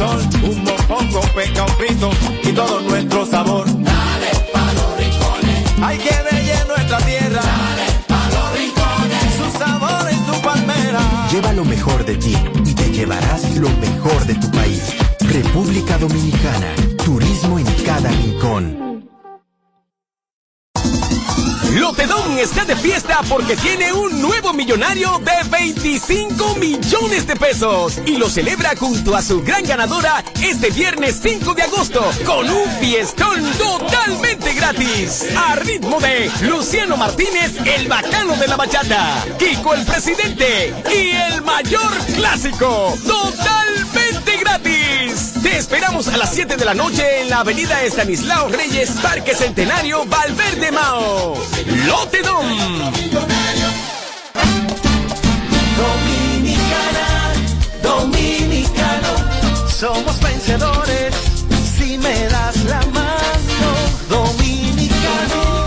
sol, un mopongo, peca, un frito y todo nuestro sabor. Dale pa' los rincones. Hay que ver nuestra tierra. Dale pa' los rincones. Su sabor en su palmera. Lleva lo mejor de ti y te llevarás lo mejor de tu país. República Dominicana. Turismo en cada rincón. Lotedón está de fiesta porque tiene un nuevo millonario de 25 millones de pesos y lo celebra junto a su gran ganadora este viernes 5 de agosto con un fiestón totalmente gratis. A ritmo de Luciano Martínez, el bacano de la bachata, Kiko el presidente y el mayor clásico totalmente gratis. Te esperamos a las 7 de la noche en la avenida Estanislao Reyes, Parque Centenario, Valverde Mao. Lotedom. Dominicana, dominicano, somos vencedores si me das la mano. Dominicano,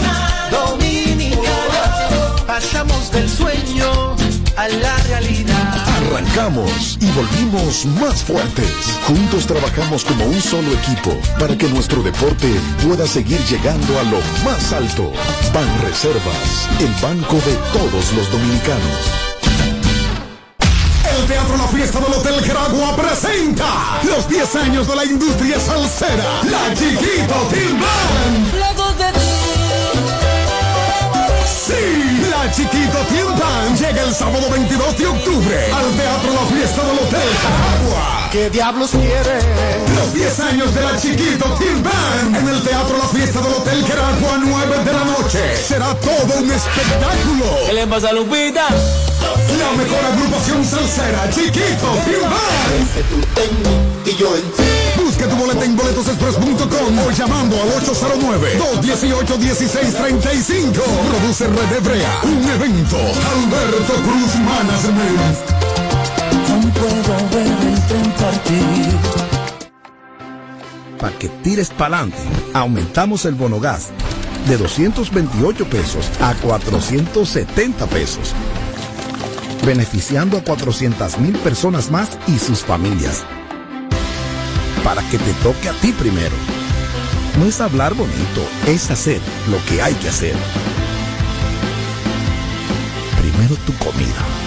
dominicano, pasamos del sueño a la realidad. Arrancamos y volvimos más fuertes. Juntos trabajamos como un solo equipo para que nuestro deporte pueda seguir llegando a lo más alto. Ban Reservas, el banco de todos los dominicanos. El Teatro La Fiesta del Hotel Caragua presenta los 10 años de la industria salsera. La Chiquito Team Chiquito Band llega el sábado 22 de octubre al Teatro La Fiesta del Hotel Caragua. ¿Qué diablos quiere? Los 10 años de la Chiquito Team Band en el Teatro La Fiesta del Hotel Caragua, 9 de la noche. Será todo un espectáculo. ¿Qué le pasa a Lupita? La mejor agrupación salsera, Chiquito Team Band. Y yo en ti. Busca tu boleta en boletosexpress.com o llamando al 809-218-1635. Produce Red Hebrea. Un evento. Alberto Cruz Management. Para que tires pa'lante, aumentamos el bono gas de 228 pesos a 470 pesos, beneficiando a 400 mil personas más y sus familias. Para que te toque a ti primero. No es hablar bonito, es hacer lo que hay que hacer. Primero tu comida,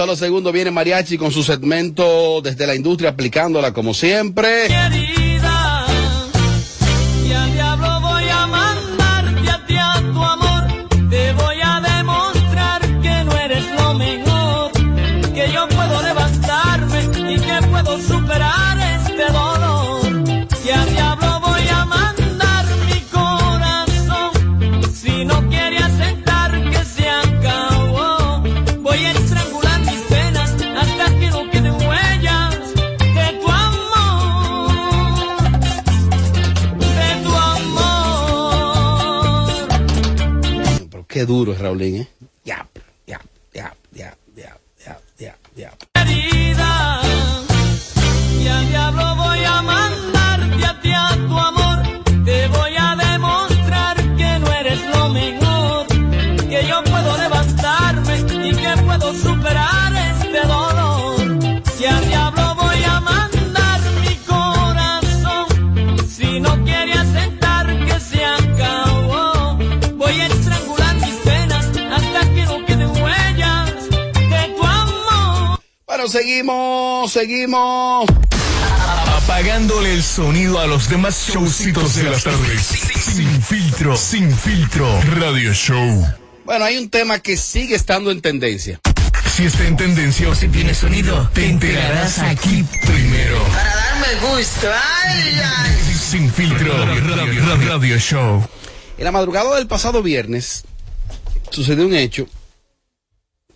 Solo segundo viene Mariachi con su segmento desde la industria aplicándola como siempre. Duro Raulín, ¿eh? Ya, seguimos, seguimos. Apagándole el sonido a los demás showcitos de las tardes. Sin filtro, sin filtro. Radio Show. Bueno, hay un tema que sigue estando en tendencia. Si está en tendencia o si tiene sonido, te enterarás aquí primero. Para darme gusto. Ay, ay. Sin filtro, radio, radio, radio show. En la madrugada del pasado viernes sucedió un hecho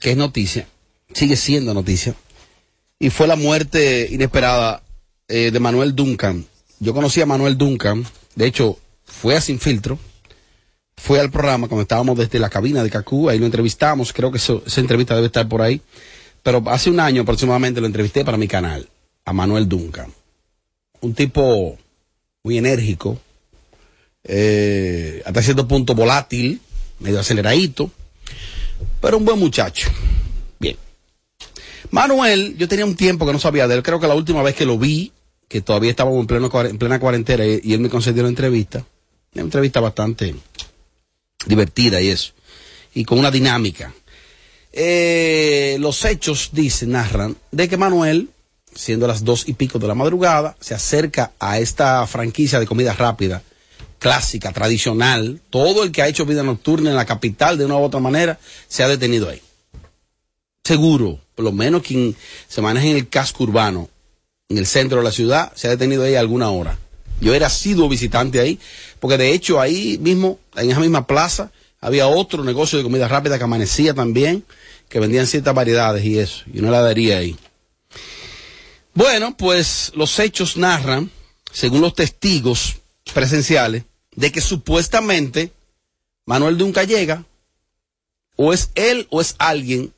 que es noticia, sigue siendo noticia, y fue la muerte inesperada eh, de Manuel Duncan. Yo conocí a Manuel Duncan, de hecho, fue a Sin Filtro, fue al programa cuando estábamos desde la cabina de Cacú, ahí lo entrevistamos, creo que eso- esa entrevista debe estar por ahí, pero hace un año aproximadamente lo entrevisté para mi canal, a Manuel Duncan. Un tipo muy enérgico, eh, hasta cierto punto volátil, medio aceleradito, pero un buen muchacho. Manuel, yo tenía un tiempo que no sabía de él, creo que la última vez que lo vi, que todavía estábamos en, plena cuarentena y, él me concedió una entrevista, una entrevista bastante divertida y eso, y con una dinámica. Eh, los hechos, dicen, narran, de que Manuel, siendo las dos y pico de la madrugada, se acerca a esta franquicia de comida rápida, clásica, tradicional. Todo el que ha hecho vida nocturna en la capital de una u otra manera se ha detenido ahí. Seguro, por lo menos quien se maneja en el casco urbano, en el centro de la ciudad, se ha detenido ahí alguna hora. Yo era sido visitante ahí, porque de hecho ahí mismo, en esa misma plaza, había otro negocio de comida rápida que amanecía también, que vendían ciertas variedades y eso, y una heladería ahí. Bueno, pues los hechos narran, según los testigos presenciales, de que supuestamente Manuel Dunca llega, o es él o es alguien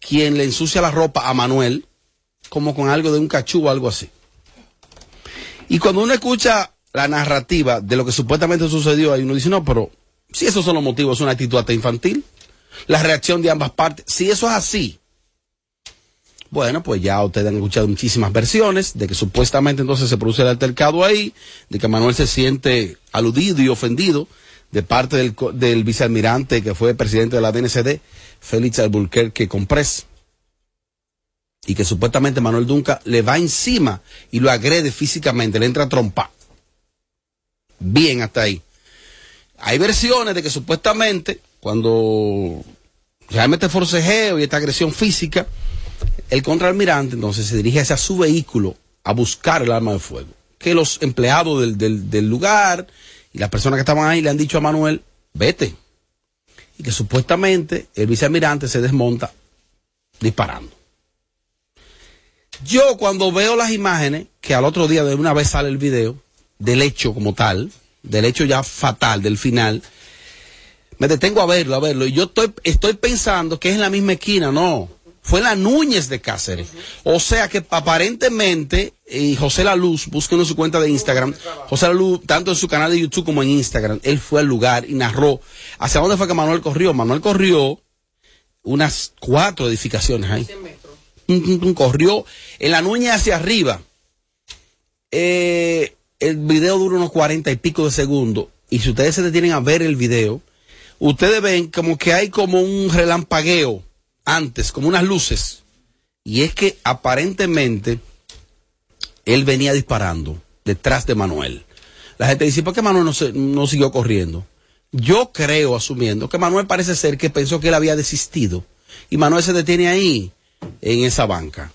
quien le ensucia la ropa a Manuel, como con algo de un cachú o algo así. Y cuando uno escucha la narrativa de lo que supuestamente sucedió ahí, uno dice, no, pero si esos son los motivos, es una actitud hasta infantil. La reacción de ambas partes, si eso es así, bueno, pues ya ustedes han escuchado muchísimas versiones de que supuestamente entonces se produce el altercado ahí, de que Manuel se siente aludido y ofendido de parte del, del vicealmirante que fue presidente de la DNCD, Félix Alburquerque Comprés, y que supuestamente Manuel Dunca le va encima y lo agrede físicamente, le entra a trompa. Bien hasta ahí. Hay versiones de que supuestamente cuando realmente forcejeo y esta agresión física, el contraalmirante entonces se dirige hacia su vehículo a buscar el arma de fuego. Que los empleados del, del- del lugar y las personas que estaban ahí le han dicho a Manuel, vete. Y que supuestamente el vicealmirante se desmonta disparando. Yo cuando veo las imágenes, que al otro día de una vez sale el video, del hecho como tal, del hecho ya fatal, del final, me detengo a verlo, a verlo, y yo estoy, estoy pensando que es en la misma esquina, no. Fue la Núñez de Cáceres. O sea que aparentemente, y José La Luz, búsquenlo en su cuenta de Instagram, José La Luz, tanto en su canal de YouTube como en Instagram, él fue al lugar y narró hacia dónde fue que Manuel corrió. Manuel corrió unas cuatro edificaciones ahí. Tum, tum, tum, Corrió en la Núñez hacia arriba. Eh, el video dura unos cuarenta y pico de segundos. Y si ustedes se detienen a ver el video, ustedes ven como que hay como un relampagueo antes, como unas luces. Y es que aparentemente él venía disparando detrás de Manuel. La gente dice, ¿por qué Manuel no, se- no siguió corriendo? Yo creo, asumiendo, que Manuel parece ser que pensó que él había desistido. Y Manuel se detiene ahí, en esa banca.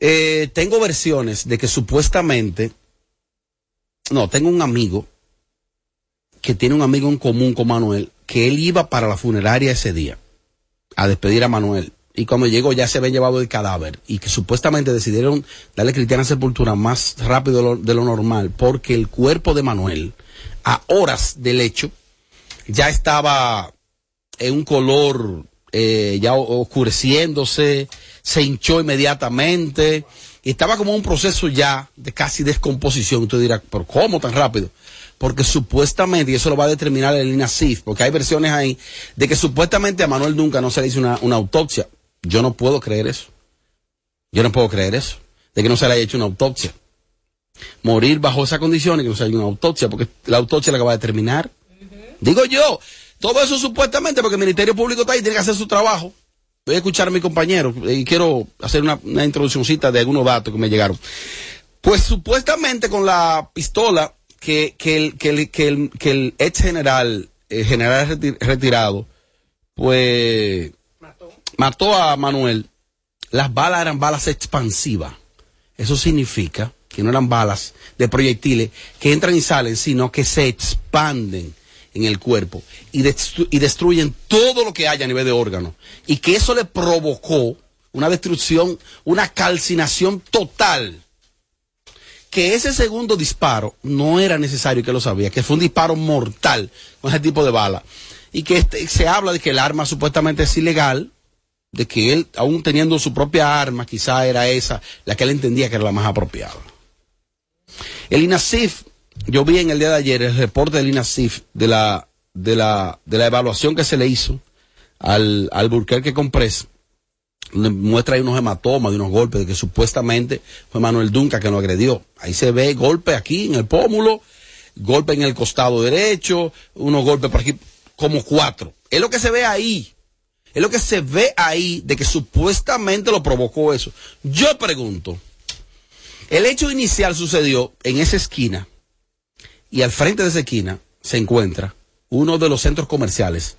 Eh, tengo versiones de que supuestamente, no, tengo un amigo que tiene un amigo en común con Manuel, que él iba para la funeraria ese día a despedir a Manuel. Y cuando llegó ya se había llevado el cadáver y que supuestamente decidieron darle cristiana sepultura más rápido de lo, normal porque el cuerpo de Manuel a horas del hecho ya estaba en un color eh, ya oscureciéndose, se hinchó inmediatamente y estaba como un proceso ya de casi descomposición. Usted dirá, ¿pero cómo tan rápido? Porque supuestamente, y eso lo va a determinar el INASIF, porque hay versiones ahí de que supuestamente a Manuel nunca no se le hizo una, autopsia. Yo no puedo creer eso. Yo no puedo creer eso. De que no se le haya hecho una autopsia. Morir bajo esa condición y que no se haya una autopsia, porque la autopsia es la que va a determinar. Digo yo, todo eso supuestamente porque el Ministerio Público está ahí, tiene que hacer su trabajo. Voy a escuchar a mi compañero y quiero hacer una, una introduccióncita de algunos datos que me llegaron. Pues supuestamente con la pistola que, que, el, que, el, que, el, que el ex general eh, general reti- retirado, pues mató. a Manuel, las balas eran balas expansivas. Eso significa que no eran balas de proyectiles que entran y salen, sino que se expanden en el cuerpo y, y destruyen todo lo que haya a nivel de órgano. Y que eso le provocó una destrucción, una calcinación total que ese segundo disparo no era necesario que lo sabía, que fue un disparo mortal con ese tipo de bala. Y que este- se habla de que el arma supuestamente es ilegal, de que él, aún teniendo su propia arma, quizá era esa la que él entendía que era la más apropiada. El INASIF, yo vi en el día de ayer el reporte del INASIF de la, de la, de la evaluación que se le hizo al, al Burquerque Comprés, muestra ahí unos hematomas de unos golpes de que supuestamente fue Manuel Dunca que lo agredió. Ahí se ve golpe aquí en el pómulo, golpe en el costado derecho, unos golpes por aquí, como cuatro. Es lo que se ve ahí. Es lo que se ve ahí de que supuestamente lo provocó eso. Yo pregunto, el hecho inicial sucedió en esa esquina y al frente de esa esquina se encuentra uno de los centros comerciales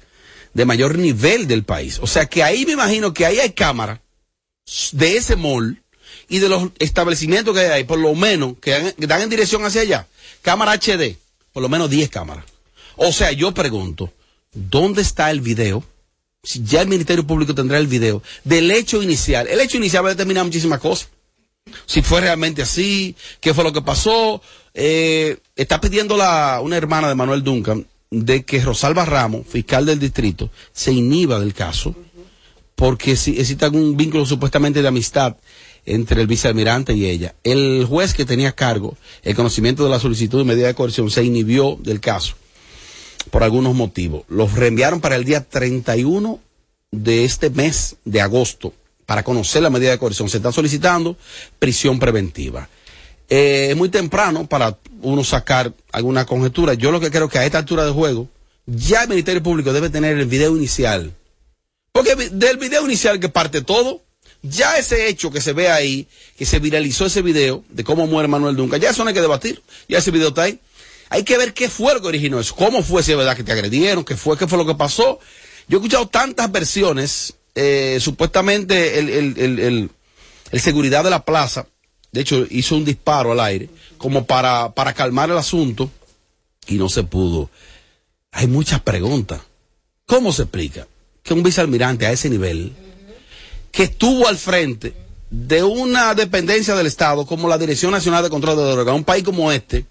de mayor nivel del país. O sea que ahí me imagino que ahí hay cámaras de ese mall y de los establecimientos que hay ahí, por lo menos, que dan, en dirección hacia allá. Cámara HD, por lo menos 10 cámaras. O sea, yo pregunto, ¿dónde está el video? Si ya el Ministerio Público tendrá el video del hecho inicial. El hecho inicial va a determinar muchísimas cosas. Si fue realmente así, qué fue lo que pasó. Eh, está pidiendo la, una hermana de Manuel Duncan de que Rosalba Ramos, fiscal del distrito, se inhiba del caso porque si existe algún vínculo supuestamente de amistad entre el vicealmirante y ella. El juez que tenía a cargo el conocimiento de la solicitud de medida de coerción se inhibió del caso por algunos motivos. Los reenviaron para el día 31 de este mes de agosto para conocer la medida de coerción. Se está solicitando prisión preventiva. Eh, es muy temprano para uno sacar alguna conjetura. Yo lo que creo que a esta altura de juego, ya el Ministerio Público debe tener el video inicial. Porque del video inicial que parte todo, ya ese hecho que se ve ahí, que se viralizó ese video de cómo muere Manuel Dunca, ya eso no hay que debatir. Ya ese video está ahí. Hay que ver qué fue lo que originó eso. ¿Cómo fue si es verdad que te agredieron? ¿Qué fue? ¿Qué fue lo que pasó? Yo he escuchado tantas versiones. eh, supuestamente el, el, el- el seguridad de la plaza, de hecho, hizo un disparo al aire, como para, para calmar el asunto, y no se pudo. Hay muchas preguntas. ¿Cómo se explica que un vicealmirante a ese nivel, que estuvo al frente de una dependencia del Estado como la Dirección Nacional de Control de Drogas, un país como este,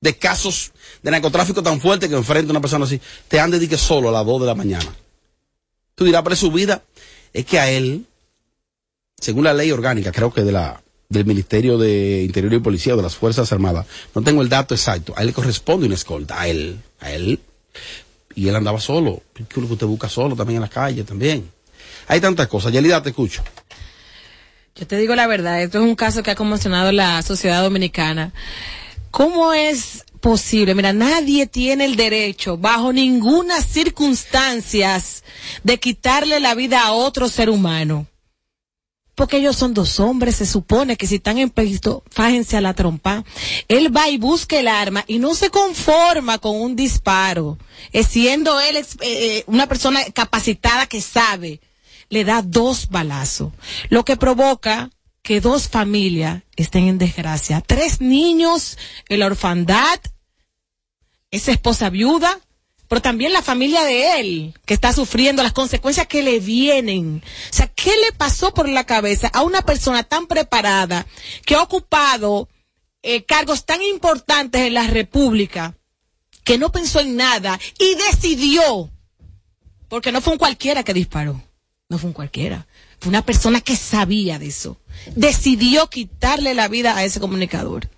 de casos de narcotráfico tan fuerte que enfrenta una persona así, te han dedicado solo a las 2 de la mañana. Tú dirás, pero su vida es que a él, según la ley orgánica, creo que de la del Ministerio de Interior y Policía o de las Fuerzas Armadas, no tengo el dato exacto, a él le corresponde una escolta, a él, a él, y él andaba solo, ¿qué es lo que usted busca solo también en la calle también? Hay tantas cosas, Yelida, te escucho. Yo te digo la verdad, esto es un caso que ha conmocionado la sociedad dominicana. ¿Cómo es posible? Mira, nadie tiene el derecho, bajo ninguna circunstancias, de quitarle la vida a otro ser humano. Porque ellos son dos hombres, se supone que si están en pleito, fájense a la trompa. Él va y busca el arma y no se conforma con un disparo. Eh, siendo él eh, eh, una persona capacitada que sabe, le da dos balazos. Lo que provoca que dos familias estén en desgracia. Tres niños en la orfandad, esa esposa viuda, pero también la familia de él, que está sufriendo las consecuencias que le vienen. O sea, ¿qué le pasó por la cabeza a una persona tan preparada que ha ocupado eh, cargos tan importantes en la República, que no pensó en nada y decidió, porque no fue un cualquiera que disparó, no fue un cualquiera, fue una persona que sabía de eso, decidió quitarle la vida a ese comunicador.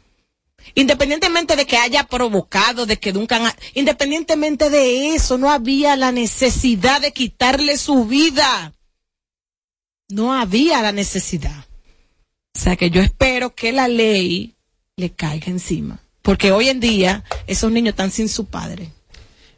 Independientemente de que haya provocado, de que Duncan, ha- independientemente de eso, no había la necesidad de quitarle su vida. No había la necesidad. O sea que yo espero que la ley le caiga encima. Porque hoy en día esos niños están sin su padre.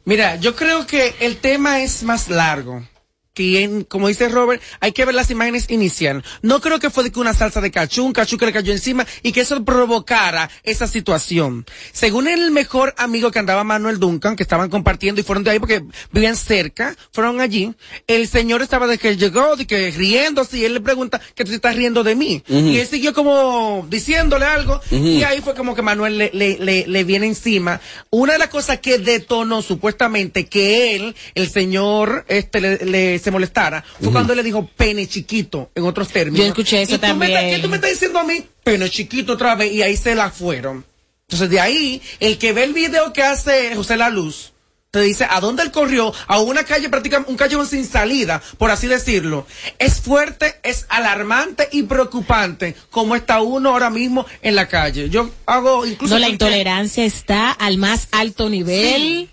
Mira, yo creo que el tema es más largo. Que, en- como dice Robert, hay que ver las imágenes iniciales. No creo que fue de que una salsa de cachú, un cachú que le cayó encima y que eso provocara esa situación. Según el mejor amigo que andaba Manuel Duncan, que estaban compartiendo y fueron de ahí porque vivían cerca, fueron allí, el señor estaba de que llegó, de que riéndose y él le pregunta que tú te estás riendo de mí. Y él siguió como diciéndole algo y ahí fue como que Manuel le, le, le, le viene encima. Una de las cosas que detonó supuestamente que él, el señor, este, le, le- se molestara, fue Ujú. cuando él le dijo pene chiquito, en otros términos. Yo escuché eso ¿Y tú me estás- también. ¿Qué tú me estás diciendo a mí? Pene chiquito otra vez, y ahí se la fueron. Entonces de ahí, el que ve el video que hace José La Luz, te dice a dónde él corrió, a una calle prácticamente, un callejón sin salida, por así decirlo. Es fuerte, es alarmante y preocupante como está uno ahora mismo en la calle. Yo hago incluso... No, la intolerancia está al más alto nivel.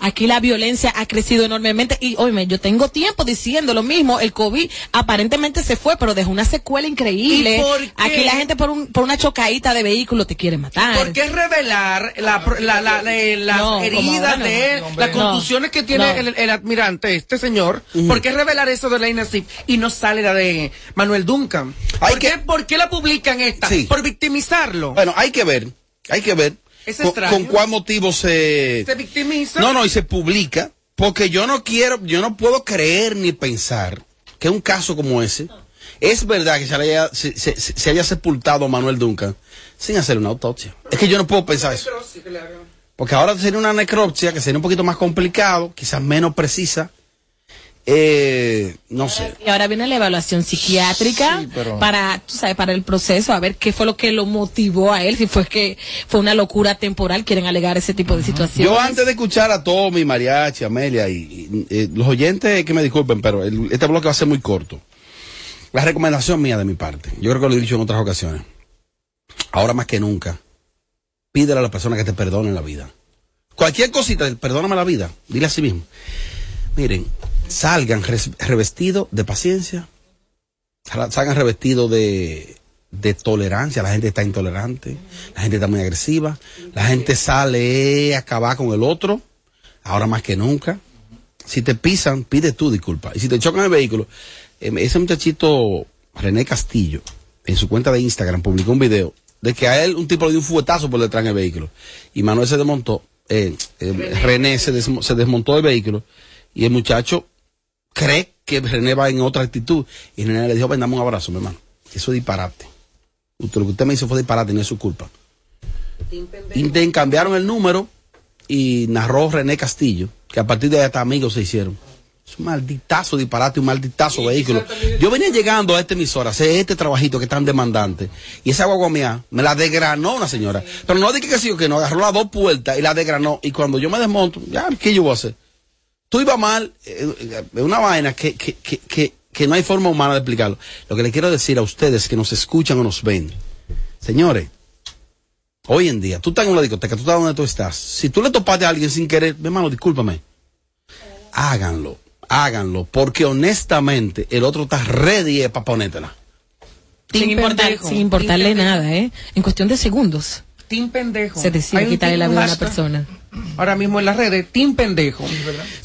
Aquí la violencia ha crecido enormemente y, oye, yo tengo tiempo diciendo lo mismo, el COVID aparentemente se fue, pero dejó una secuela increíble. ¿Y por qué? Aquí la gente por, un, por una chocadita de vehículo te quiere matar. ¿Por qué revelar la, pro- la, la- la- las No, heridas de él, no, hombre. las contusiones que tiene No. el, el admirante, este señor? ¿Por qué revelar eso de la INASIF y no sale la de Manuel Duncan? ¿Por, qué, ¿Por qué la publican esta? Por victimizarlo. Bueno, hay que ver, hay que ver Es con, cuál motivo se... Se victimiza. No, no, y se publica, porque yo no quiero, yo no puedo creer ni pensar que un caso como ese, es verdad que se haya, se, se- se haya sepultado a Manuel Duncan sin hacer una autopsia. Es que yo no puedo pensar eso. Porque ahora sería una necropsia que sería un poquito más complicado, quizás menos precisa. Eh, no sé. Y ahora viene la evaluación psiquiátrica pero- para, tú sabes, para el proceso, a ver qué fue lo que lo motivó a él, si fue que fue una locura temporal, quieren alegar ese tipo de situaciones. Yo antes de escuchar a Tommy, Mariachi, Amelia y, y, eh, los oyentes que me disculpen, pero el- este bloque va a ser muy corto. La recomendación mía de mi parte, yo creo que lo he dicho en otras ocasiones. Ahora más que nunca, pídele a la persona que te perdone la vida. Cualquier cosita, perdóname la vida, dile a sí mismo. Miren, salgan revestidos de paciencia, sal- salgan revestidos de, tolerancia. La gente está intolerante, la gente está muy agresiva, la gente sale a acabar con el otro, ahora más que nunca. Si te pisan, pide tú disculpa. Y si te chocan el vehículo, eh, ese muchachito René Castillo, en su cuenta de Instagram, publicó un video de que a él un tipo le dio un fuetazo por detrás en el vehículo. Y Manuel se desmontó, eh, eh, René, se, se desmontó del vehículo y el muchacho cree que René va en otra actitud. Y René le dijo, ven, dame un abrazo, mi hermano. Eso es disparate. Usted, lo que usted me hizo fue disparate, no es su culpa. Inten cambiaron el número y narró René Castillo, que a partir de ahí hasta amigos se hicieron. Es un malditazo disparate, un malditazo vehículo. Yo venía llegando a esta emisora, a hacer este trabajito que es tan demandante, y esa guagua mía me la desgranó una señora. Pero no dije que sí o que no, agarró las dos puertas y la desgranó. Y cuando yo me desmonto, ya, ¿qué yo voy a hacer? Tú ibas mal, eh, eh, una vaina que, que, que, que, que no hay forma humana de explicarlo. Lo que le quiero decir a ustedes que nos escuchan o nos ven, señores, hoy en día, tú estás en una discoteca, tú estás donde tú estás. Si tú le topaste a alguien sin querer, mi hermano, discúlpame. Háganlo, háganlo, porque honestamente el otro está ready para ponértela. sin, importar- pendejo. sin importarle nada, ¿eh? En cuestión de segundos. Team pendejo. Se decide quitarle la vida a una persona. Ahora mismo en las redes, Team pendejo.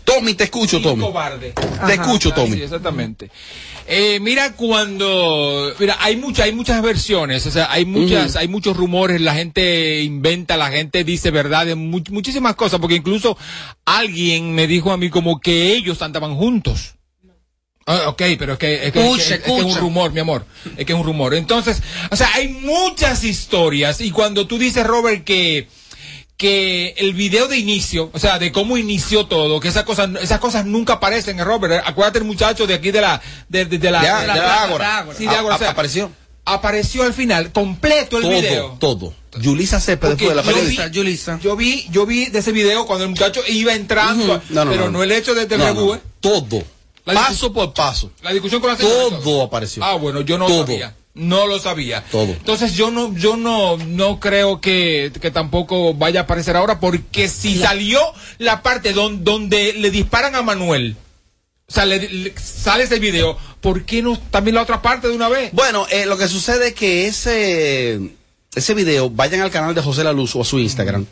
Tommy, te escucho, Tommy. cobarde. Te escucho, Tommy. Sí, exactamente. Eh, mira cuando, mira, hay muchas, hay muchas versiones, o sea, hay muchas, hay muchos rumores, la gente inventa, la gente dice verdades, mu- muchísimas cosas, porque incluso alguien me dijo a mí como que ellos andaban juntos. Ah, ok, pero es que, es que, Escucha, es que- es que es un rumor, mi amor. Es que es un rumor. Entonces, o sea, hay muchas historias. Y cuando tú dices, Robert, que, que el video de inicio, o sea, de cómo inició todo, que esas cosas, esas cosas nunca aparecen, Robert. Acuérdate el muchacho de aquí de la, de, de- de la, Ya, de la plaza. Ágora. Sí, de o sea, apareció. Apareció al final, completo el todo, video. todo. Yulisa Cepeda Porque fue la yo periodista. Yulisa. Yo vi, yo vi de ese video cuando el muchacho iba entrando, Ujú. No, no, pero no, no, no. el hecho de, de No, Rebú, no. ¿eh? Todo. La paso por paso. La discusión con la señora. Todo apareció. Ah, bueno, yo no Todo. sabía. No lo sabía. Todo. Entonces yo no, yo no, no creo que, que tampoco vaya a aparecer ahora, porque si salió la parte don- donde le disparan a Manuel, o sea, le- le- sale ese video, ¿por qué no también la otra parte de una vez? Bueno, eh, lo que sucede es que ese, ese video, vayan al canal de José La Luz o a su Instagram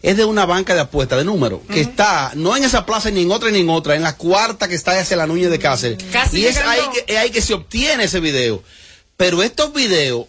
es de una banca de apuestas de números que está no en esa plaza ni en otra ni en otra, en la cuarta que está hacia la Núñez de Cáceres. Casi y es ahí, que, es ahí que se obtiene ese video. Pero estos videos,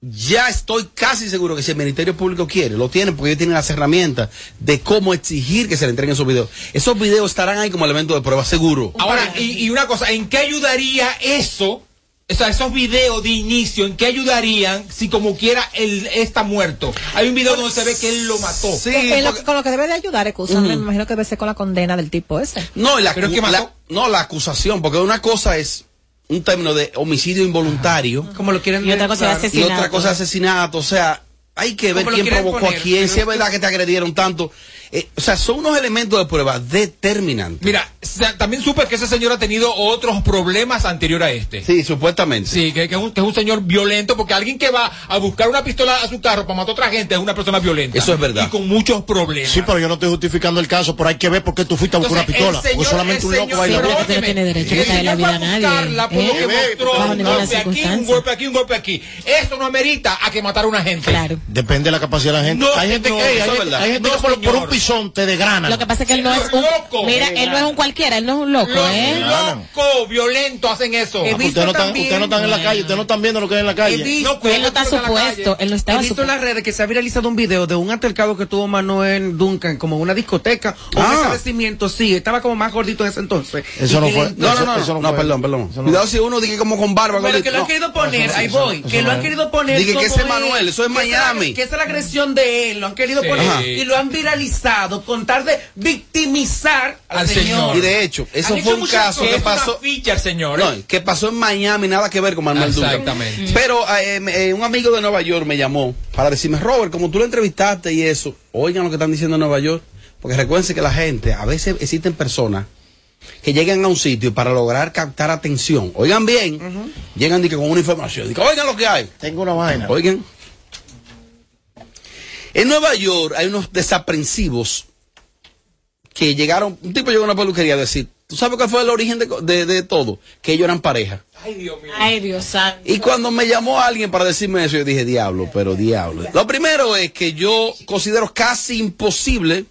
ya estoy casi seguro que si el Ministerio Público quiere, lo tienen porque ellos tienen las herramientas de cómo exigir que se le entreguen esos videos. Esos videos estarán ahí como elemento de prueba, seguro. Ahora, y, y una cosa, ¿en qué ayudaría eso? O sea, esos videos de inicio, ¿en qué ayudarían si como quiera él está muerto? Hay un video donde se ve que él lo mató. En lo- con lo que debe de ayudar, escúchame, me imagino que debe ser con la condena del tipo ese. No, la, Pero la- no, la acusación, porque una cosa es un término de homicidio involuntario. Como lo quieren Y otra cosa es dar. Y asesinato. otra cosa es asesinato. O sea, hay que ver ¿Cómo lo quién provocó poner? a quién, si es verdad que te agredieron tanto. Eh, o sea, son unos elementos de prueba determinantes. Mira, también supe que ese señor ha tenido otros problemas anterior a este. Sí, supuestamente. Sí, que, que es un, que es un señor violento, porque alguien que va a buscar una pistola a su carro para matar a otra gente es una persona violenta. Eso es verdad. Y con muchos problemas. Sí, pero yo no estoy justificando el caso, pero hay que ver por qué tú fuiste a buscar una pistola. el señor- porque solamente un el loco pero bien. Usted no tiene derecho a el quitarle la vida va a nadie, buscarla por lo ¿eh? que mostró, un golpe aquí, un golpe aquí, un golpe aquí. Eso no amerita a que matar a una gente. Claro. Depende de la capacidad de la gente. No, hay gente, no, que- eso hay verdad. hay gente No, que por, por un te desgrana. Lo que pasa es que él no es un. loco. Mira, él no es un cualquiera, él no es un loco, Los ¿eh? locos violentos hacen eso. He Ah, visto ustedes no están, ustedes no están en la calle, ustedes no están viendo lo que hay en la He calle. visto, pues, Él no está supuesto, él no he estaba visto en las redes que se ha viralizado un video de un altercado que tuvo Manuel Duncan como en una discoteca o un Ah. establecimiento. Sí, estaba como más gordito en ese entonces. Eso no fue. No, no, no, Eso no, no fue. perdón, perdón. Eso no Cuidado fue. si uno dice como con barba. Pero que lo han querido poner, ahí voy, que lo han es. querido poner. Dije que ese es Manuel, eso es Miami. que esa es la agresión de él, lo han querido poner y lo han viralizado con tal de victimizar al, Al señor. señor. Y de hecho, eso fue hecho un caso que pasó. ficha el señor. No, ¿eh? que pasó en Miami, nada que ver con Manuel Duncan. Exactamente. Pero eh, eh, un amigo de Nueva York me llamó para decirme, Robert, como tú lo entrevistaste y eso, oigan lo que están diciendo en Nueva York, porque recuérdense que la gente, a veces existen personas que llegan a un sitio para lograr captar atención. Oigan bien, llegan di que con una información, digo, oigan lo que hay. Tengo una vaina. Oigan. En Nueva York hay unos desaprensivos que llegaron, un tipo llegó a una peluquería a decir, ¿tú sabes cuál fue el origen de, de- de todo? Que ellos eran pareja. Ay, Dios mío. Ay, Dios santo. Y cuando me llamó alguien para decirme eso, yo dije, diablo, pero diablo. Lo primero es que yo considero casi imposible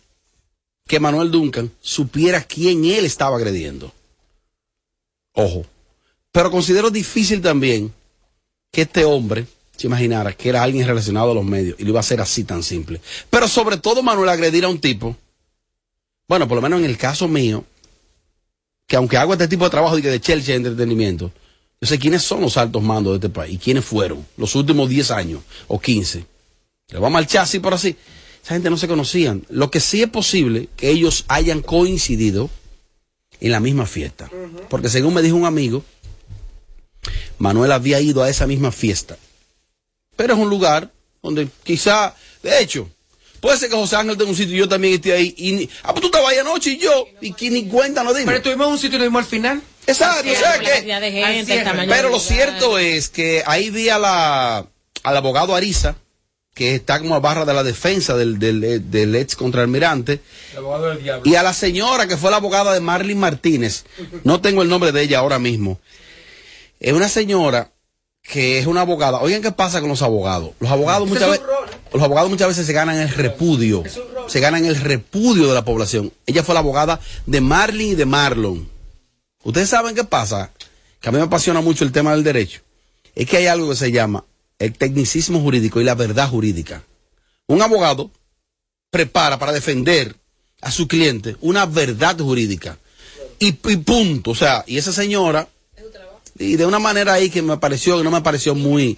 que Manuel Duncan supiera quién él estaba agrediendo. Ojo. Pero considero difícil también que este hombre se imaginara que era alguien relacionado a los medios y lo iba a hacer así tan simple. Pero sobre todo Manuel agredir a un tipo, bueno, por lo menos en el caso mío, que aunque hago este tipo de trabajo de, que de Chelsea de entretenimiento, yo sé quiénes son los altos mandos de este país y quiénes fueron los últimos 10 años o 15. Le vamos al chasis por así. Esa gente no se conocían. Lo que sí es posible que ellos hayan coincidido en la misma fiesta. Porque según me dijo un amigo, Manuel había ido a esa misma fiesta. Pero es un lugar donde quizá, de hecho, puede ser que José Ángel tenga un sitio y yo también esté ahí. Y ni- ah, pues tú estabas ahí anoche y yo, y que ni cuenta no dimos. Pero estuvimos en un sitio y lo vimos al final. Exacto, o es, sea la que- Pero lo cierto es que ahí vi a la, al abogado Ariza, que está como a barra de la defensa del, del, del ex contraalmirante, El abogado del diablo. y a la señora que fue la abogada de Marlene Martínez. No tengo el nombre de ella ahora mismo. Es una señora que es una abogada. Oigan qué pasa con los abogados. Los abogados muchas es veces, los abogados muchas veces se ganan el repudio. Se ganan el repudio de la población. Ella fue la abogada de Marlene y de Marlon. Ustedes saben qué pasa, que a mí me apasiona mucho el tema del derecho. Es que hay algo que se llama el tecnicismo jurídico y la verdad jurídica. Un abogado prepara para defender a su cliente una verdad jurídica. Y, y punto. O sea, y esa señora, y de una manera ahí que me pareció, que no me pareció muy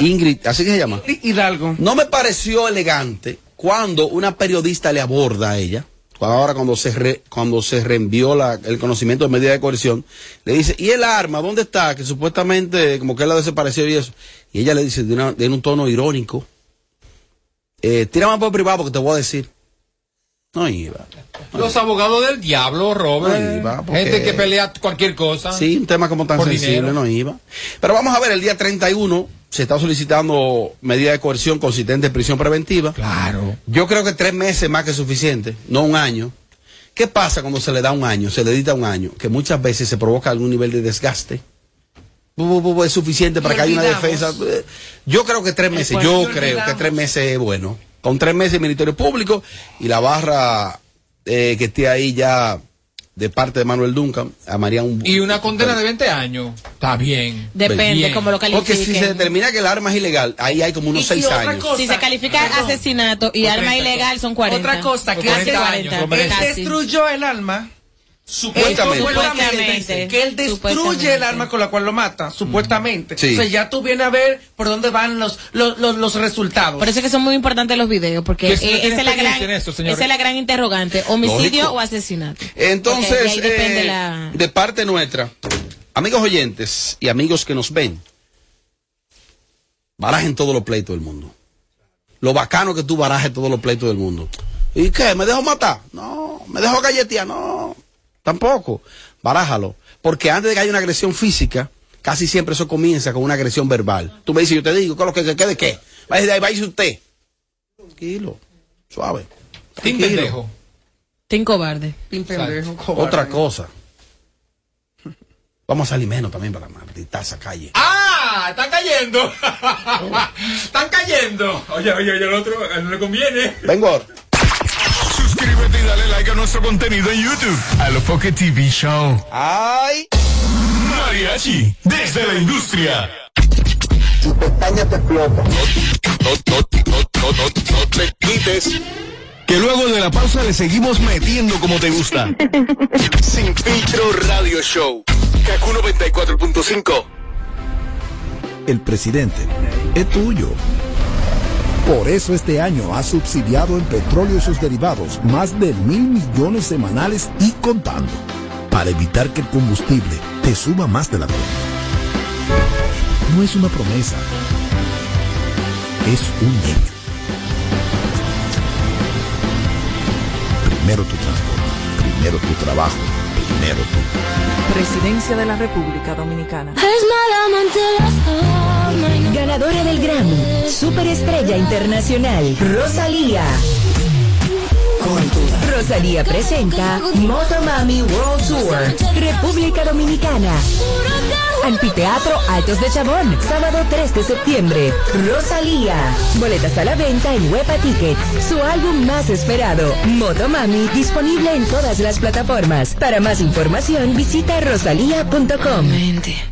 Ingrid, así que se llama. Hidalgo. No me pareció elegante cuando una periodista le aborda a ella, cuando ahora cuando se re- cuando se reenvió la- el conocimiento de medida de coerción, le dice, ¿y el arma dónde está? Que supuestamente como que él la desapareció y eso. Y ella le dice de, una- de un tono irónico, eh, tírame por privado porque te voy a decir. No iba. Los abogados del diablo, Robert. No iba, porque- Gente que pelea cualquier cosa. Sí, un tema como tan sensible dinero. no iba. Pero vamos a ver, el día 31 se está solicitando medida de coerción consistente en prisión preventiva. Claro. Yo creo que tres meses más que suficiente, no un año. ¿Qué pasa cuando se le da un año, se le edita un año? Que muchas veces se provoca algún nivel de desgaste. Es suficiente para que haya una defensa. Eh, Yo creo que tres meses, yo creo que tres meses es bueno. Con tres meses de Ministerio Público y la barra eh, que esté ahí ya de parte de Manuel Duncan, amaría un... Y una condena de 20 años. Está bien. Depende Bien. cómo lo Porque si se califiquen. determina que el arma es ilegal, ahí hay como unos seis años. Si se califica asesinato y arma 30. ilegal son 40. Otra cosa, que él, 40. él casi. destruyó el arma. Supuestamente. Que Supuestamente. dice, Que él destruye el arma con la cual lo mata, supuestamente. Sí. O sea, ya tú vienes a ver por dónde van los, los, los, los resultados. Por eso es que son muy importantes los videos, porque Que eh, si no tiene esa, es la gran, esa es la gran interrogante, homicidio Lógico. o asesinato. Entonces, eh, la... de parte nuestra, amigos oyentes y amigos que nos ven, barajen todos los pleitos del mundo. Lo bacano que tú barajes todos los pleitos del mundo. ¿Y qué? ¿Me dejo matar? No. ¿Me dejo galletear? No. Tampoco. Barájalo. Porque antes de que haya una agresión física, casi siempre eso comienza con una agresión verbal. Tú me dices, yo te digo, ¿qué es lo que, que, de qué? Váyase de ahí, váyase usted. Tranquilo. Suave. Tranquilo. pendejo. Ten cobarde. Otra cosa. Vamos a salir menos también para maldita esa calle. ¡Ah! ¡Están cayendo! ¡Están cayendo! Oye, oye, oye, el otro a no le conviene. Vengo ahora. Suscríbete y dale like a nuestro contenido en YouTube. Alofoque TV Show. ¡Ay! Mariachi, desde la industria. Tu pestaña te explota. No, no, no, no, no, no te quites. Que luego de la pausa le seguimos metiendo como te gusta. Sin filtro radio show. Kaku 94.5. El presidente es tuyo. Por eso este año ha subsidiado en petróleo y sus derivados más de mil millones semanales y contando, para evitar que el combustible te suba más de la cuenta. No es una promesa, es un hecho. Primero tu transporte, primero tu trabajo, primero tú. Presidencia de la República Dominicana. Ganadora del Grammy, Superestrella Internacional, Rosalía. Rosalía presenta Motomami World Tour, República Dominicana. Anfiteatro Altos de Chabón, sábado 3 de septiembre. Rosalía. Boletas a la venta en Huepa Tickets. Su álbum más esperado, Motomami, disponible en todas las plataformas. Para más información, visita rosalía.com.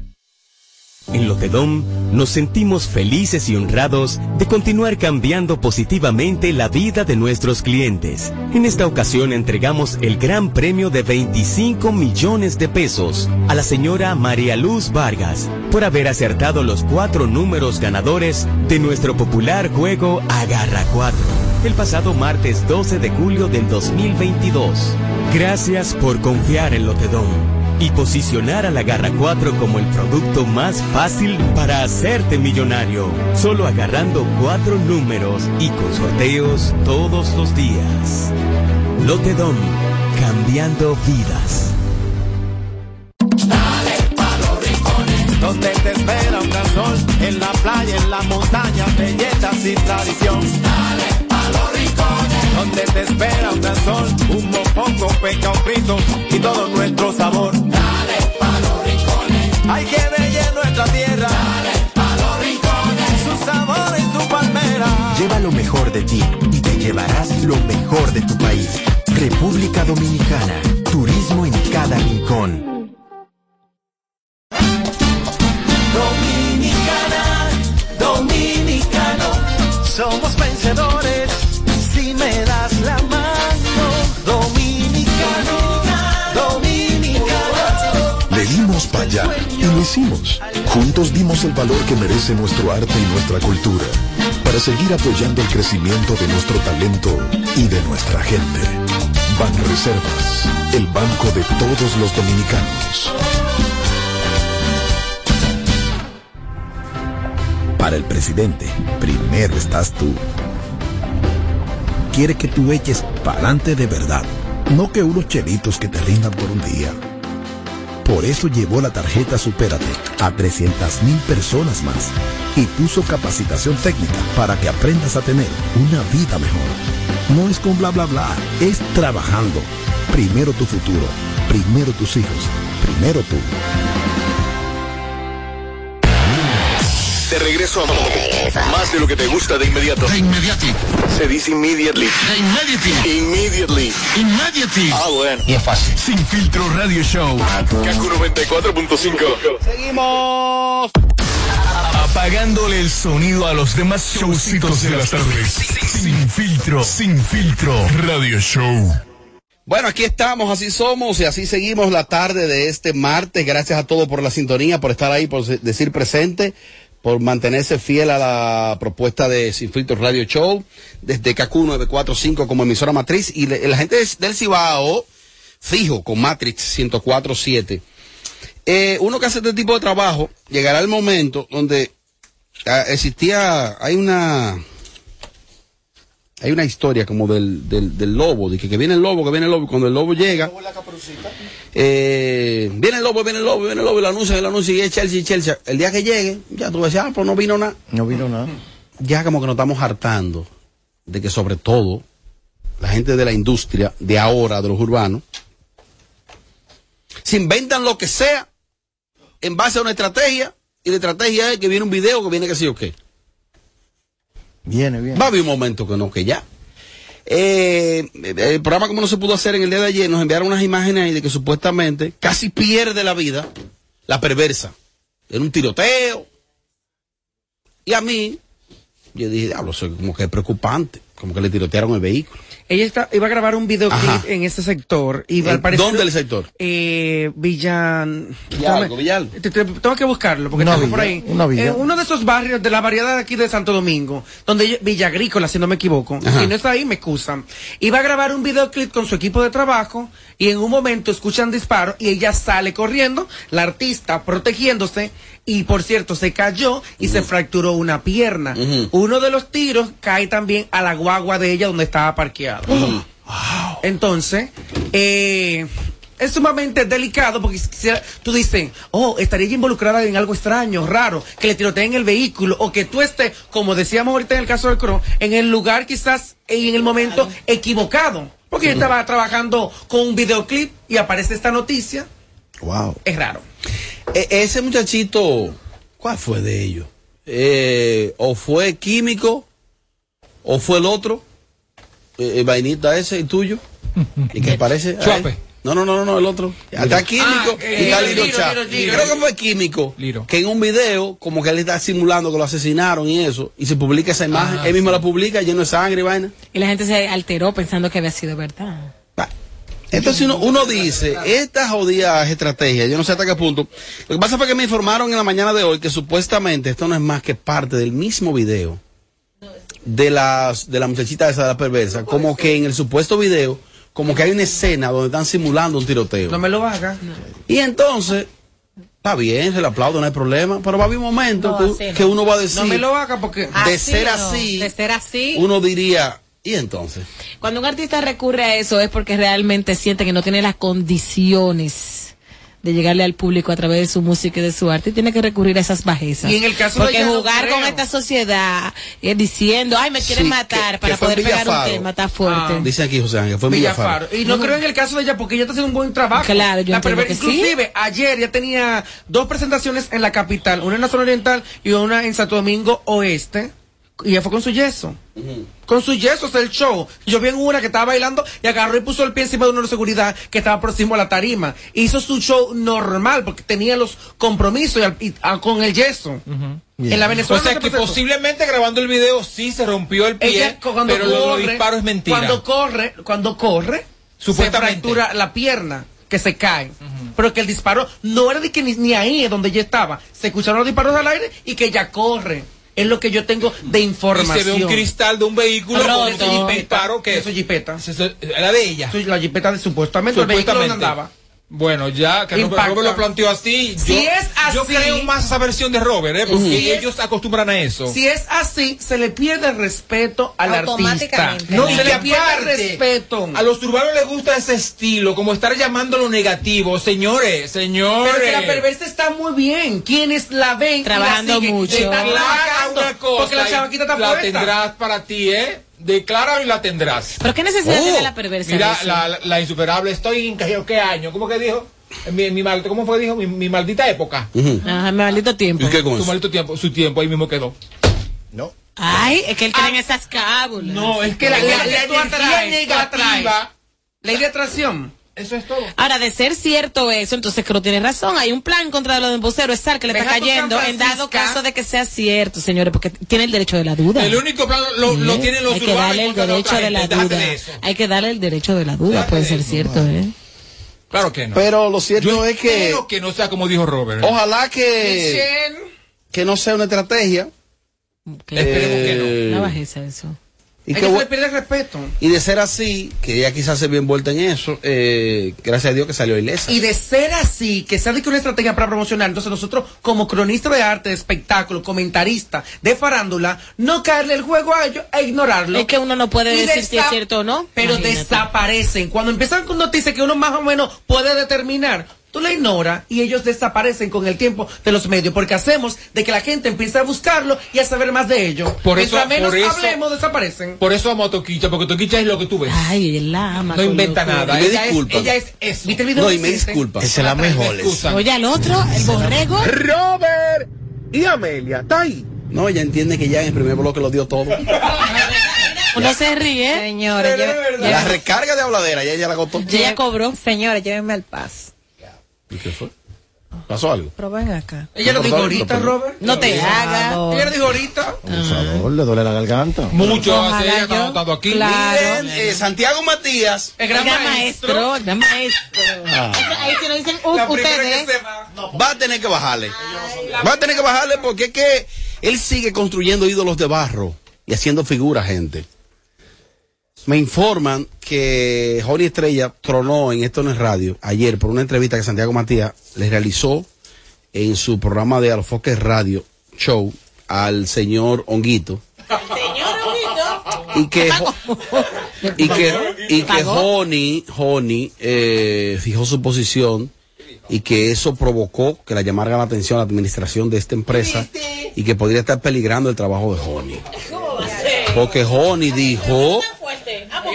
En Lotedom nos sentimos felices y honrados de continuar cambiando positivamente la vida de nuestros clientes. En esta ocasión entregamos el gran premio de 25 millones de pesos a la señora María Luz Vargas por haber acertado los cuatro números ganadores de nuestro popular juego Agarra 4 el pasado martes 12 de julio del 2022. Gracias por confiar en Lotedom y posicionar a la Garra 4 como el producto más fácil para hacerte millonario, solo agarrando cuatro números y con sorteos todos los días. Lotedom, cambiando vidas. Dale pa' los rincones, donde te espera un gran sol, en la playa, en la montaña, belletas y tradición. Dale pa' los rincones, donde te espera un gran sol, un mopongo, peca, un frito y todo nuestro sabor. Hay que bella nuestra tierra. Dale pa' los rincones, su sabor y su palmera. Lleva lo mejor de ti y te llevarás lo mejor de tu país. República Dominicana. Turismo en cada rincón. Hicimos. Juntos dimos el valor que merece nuestro arte y nuestra cultura para seguir apoyando el crecimiento de nuestro talento y de nuestra gente. Banreservas, el banco de todos los dominicanos. Para el presidente, primero estás tú. Quiere que tú eches pa'lante de verdad, no que unos chelitos que te rindan por un día. Por eso llevó la tarjeta Supérate a 300 mil personas más y puso capacitación técnica para que aprendas a tener una vida mejor. No es con bla bla bla, es trabajando. Primero tu futuro, primero tus hijos, primero tú. De regreso a más de lo que te gusta de inmediato. De inmediati. Se dice immediately. De immediati. Immediately. Immediati. Ah, bueno. Y es fácil. Sin filtro radio show. Kaku 94.5. Seguimos. Apagándole el sonido a los demás showcitos de las tardes. Sin filtro. Sin filtro radio show. Bueno, aquí estamos, así somos y así seguimos la tarde de este martes. Gracias a todos por la sintonía, por estar ahí, por decir presente, por mantenerse fiel a la propuesta de Sin Filtro Radio Show, desde Kaku 945 como emisora matriz y le- la gente del Cibao, fijo, con Matrix 1047. Eh, uno que hace este tipo de trabajo, llegará el momento donde ah, existía, hay una, hay una historia como del, del, del lobo, de que, que viene el lobo, que viene el lobo, y cuando el lobo llega, eh, viene el lobo, viene el lobo, viene el lobo, y lo anuncia, y lo anuncia, y es Chelsea, Chelsea. El día que llegue, ya tú vas a decir, ah, pues no vino nada. No vino nada. Ya como que nos estamos hartando de que sobre todo la gente de la industria de ahora, de los urbanos, se inventan lo que sea en base a una estrategia, y la estrategia es que viene un video, que viene que sí o qué. Viene, viene. Va a haber un momento que no, que ya. Eh, el programa como no se pudo hacer en el día de ayer, nos enviaron unas imágenes ahí de que supuestamente casi pierde la vida la perversa en un tiroteo. Y a mí, yo dije, diablo, como que es preocupante, como que le tirotearon el vehículo. Ella está, iba a grabar un videoclip Ajá. en ese sector. Y ¿En al parecer- dónde el sector? Eh, Villan. Villalgo, Villalgo. Te- te- tengo que buscarlo porque villa, por ahí. una villa. Eh, uno de esos barrios de la variedad de aquí de Santo Domingo, donde Villa Agrícola, si no me equivoco. Ajá. Si no está ahí, me excusan. Iba a grabar un videoclip con su equipo de trabajo y en un momento escuchan disparos y ella sale corriendo, la artista protegiéndose y por cierto se cayó y se fracturó una pierna. Uno de los tiros cae también a la guagua de ella donde estaba parqueado. Entonces, eh, es sumamente delicado porque tú dices, oh, estaría involucrada en algo extraño, raro, que le tiroteen el vehículo o que tú estés, como decíamos ahorita en el caso del Cro, en el lugar quizás y en el momento equivocado. Porque ella estaba trabajando con un videoclip y aparece esta noticia. Wow. Es raro. E- ese muchachito, ¿cuál fue de ellos? Eh, o fue químico, o fue el otro, eh, el vainita ese, el tuyo, y que parece. Chuape. No, no, no, no, el otro. Está químico Ah, y eh, está Liro, Liro. Liro, Liro. Creo que fue químico. Liro. Que en un video, como que él está simulando que lo asesinaron y eso, y se publica esa imagen, Ah, él mismo la publica lleno de sangre y vaina. Y la gente se alteró pensando que había sido verdad. Entonces uno, uno dice, esta jodida estrategia, yo no sé hasta qué punto. Lo que pasa fue que me informaron en la mañana de hoy que supuestamente esto no es más que parte del mismo video de las de la muchachita esa de la perversa. Como que en el supuesto video, como que hay una escena donde están simulando un tiroteo. No me lo haga. Y entonces, está bien, se le aplaude, no hay problema, pero va a haber un momento No, que, así no. que uno va a decir, No me lo haga porque... de ser no. así, De ser así. uno diría, ¿y entonces? Cuando un artista recurre a eso es porque realmente siente que no tiene las condiciones de llegarle al público a través de su música y de su arte y tiene que recurrir a esas bajezas. Y en el caso de porque no jugar con esta sociedad eh, diciendo, ay, me quieren Sí, matar que- para que poder pegar un tema, está fuerte. Ah. Dice aquí José Ángel, fue Villafaro. Villafaro. Y no creo en el caso de ella porque ella está haciendo un buen trabajo. Claro, yo La que sí. Inclusive, ayer ya tenía dos presentaciones en la capital, una en la zona oriental y una en Santo Domingo Oeste. Y ella fue con su yeso. Con su yeso es el show. Yo vi en una que estaba bailando y agarró y puso el pie encima de uno de seguridad que estaba próximo a la tarima. Hizo su show normal porque tenía los compromisos y al- y- ah, con el yeso. En la O Venezuela. sea no se que posiblemente grabando el video sí se rompió el pie, Ella cu- cuando pero lo de los corre, disparos es mentira. Cuando corre, cuando corre, se Supuestamente. fractura la pierna, que se cae. Pero que el disparo no era de que ni, ni ahí es donde ella estaba. Se escucharon los disparos al aire y que ella corre. Es lo que yo tengo de y información. se ve un cristal de un vehículo con Roto. un disparo que Eso es jipeta. era de ella. La jipeta de supuestamente, el vehículo Supuestamente. andaba. Bueno, ya que Robert, Impacta. Robert lo planteó así. Si yo, es yo así- creo más esa versión de Robert, ¿eh? porque Si es- ellos acostumbran a eso. Si es así, se le pierde el respeto al artista. Automáticamente. No, Y se le pierde el respeto. A los urbanos les gusta ese estilo, como estar llamando lo negativo. Señores, señores. Pero que la perversa está muy bien. Quienes la ven, la Trabajando siguen, mucho. están una cosa. Porque la chavaquita está La puesta. tendrás para ti, ¿eh? Declara y la tendrás. Pero qué necesidad Oh, tiene la perversa. Mira, la, la, la insuperable, estoy en qué, qué año, ¿cómo que dijo? mi, mi mal- ¿cómo fue que dijo? Mi, mi maldita época. Ajá, mi maldito tiempo. Su maldito tiempo, su tiempo ahí mismo quedó. Ay, es que él cree en esas cábulas. No, es Que la, la, la, La energía negativa. Ley de atracción. Eso es todo. Ahora, de ser cierto eso, entonces creo tiene razón. Hay un plan contra los embuceros, es que le está Deja cayendo en dado caso de que sea cierto, señores, porque tiene el derecho de la duda. El único plan lo, lo ¿Eh? tienen los Hay que darle el derecho de la duda. de. Hay que darle el derecho de la duda, puede ser cierto, ¿eh? Claro que no. Pero lo cierto es que que no sea como dijo Robert. ojalá que, que no sea una estrategia. Esperemos que no. Eh, Una bajeza eso. Y, Es que que se bu- le pierde el respeto. y de ser así, que ella quizás se vio envuelta en eso, eh, gracias a Dios que salió ilesa. Y de ser así, que sea de que una estrategia para promocionar, entonces nosotros como cronista de arte, de espectáculo, comentarista, de farándula, no caerle el juego a ellos e ignorarlo. Es que uno no puede Y decir si es cierto o no. Pero Imagínate. desaparecen. Cuando empiezan con noticias que uno más o menos puede determinar, tú la ignoras y ellos desaparecen con el tiempo de los medios, porque hacemos de que la gente empiece a buscarlo y a saber más de ellos. Por eso- Mientras menos por eso- hablemos, desaparecen. Por eso amo a Toquicha, porque Toquicha es lo que tú ves. Ay, él la ama. No inventa nada. Y me Ella es, ella es eso. ¿Viste el video No, y me disculpa. Esa es la mejor. Oye, al otro, el borrego. Robert y Amelia, ¿está ahí? No, ella entiende que ya en el primer bloque lo dio todo. Uno se ríe. Señores, La recarga de habladera, ya ella la agotó. Ella cobró. señores, llévenme al paz. ¿Y qué fue? ¿Pasó algo? Pero ven acá. Ella lo dijo ahorita. Robert. No te hagas. Ella lo dijo ahorita. Abusador, le duele la garganta. Mucho Ojalá hace ella está anotando aquí. Claro. Miren, eh, Santiago Matías. El El gran, maestro. maestro, el gran maestro. Ahí se lo dicen uh, La primera ustedes. Va a tener que bajarle. Va a tener que bajarle porque es que él sigue construyendo ídolos de barro y haciendo figuras, gente. Me informan que Jorge Estrella tronó en Esto no es Radio ayer por una entrevista que Santiago Matías le realizó en su programa de Alfoque Radio Show al señor Honguito. Y que, y que, y que. Honey, Honey, eh, fijó su posición y que eso provocó que la llamara la atención a la administración de esta empresa y que podría estar peligrando el trabajo de Honey. Porque Honey dijo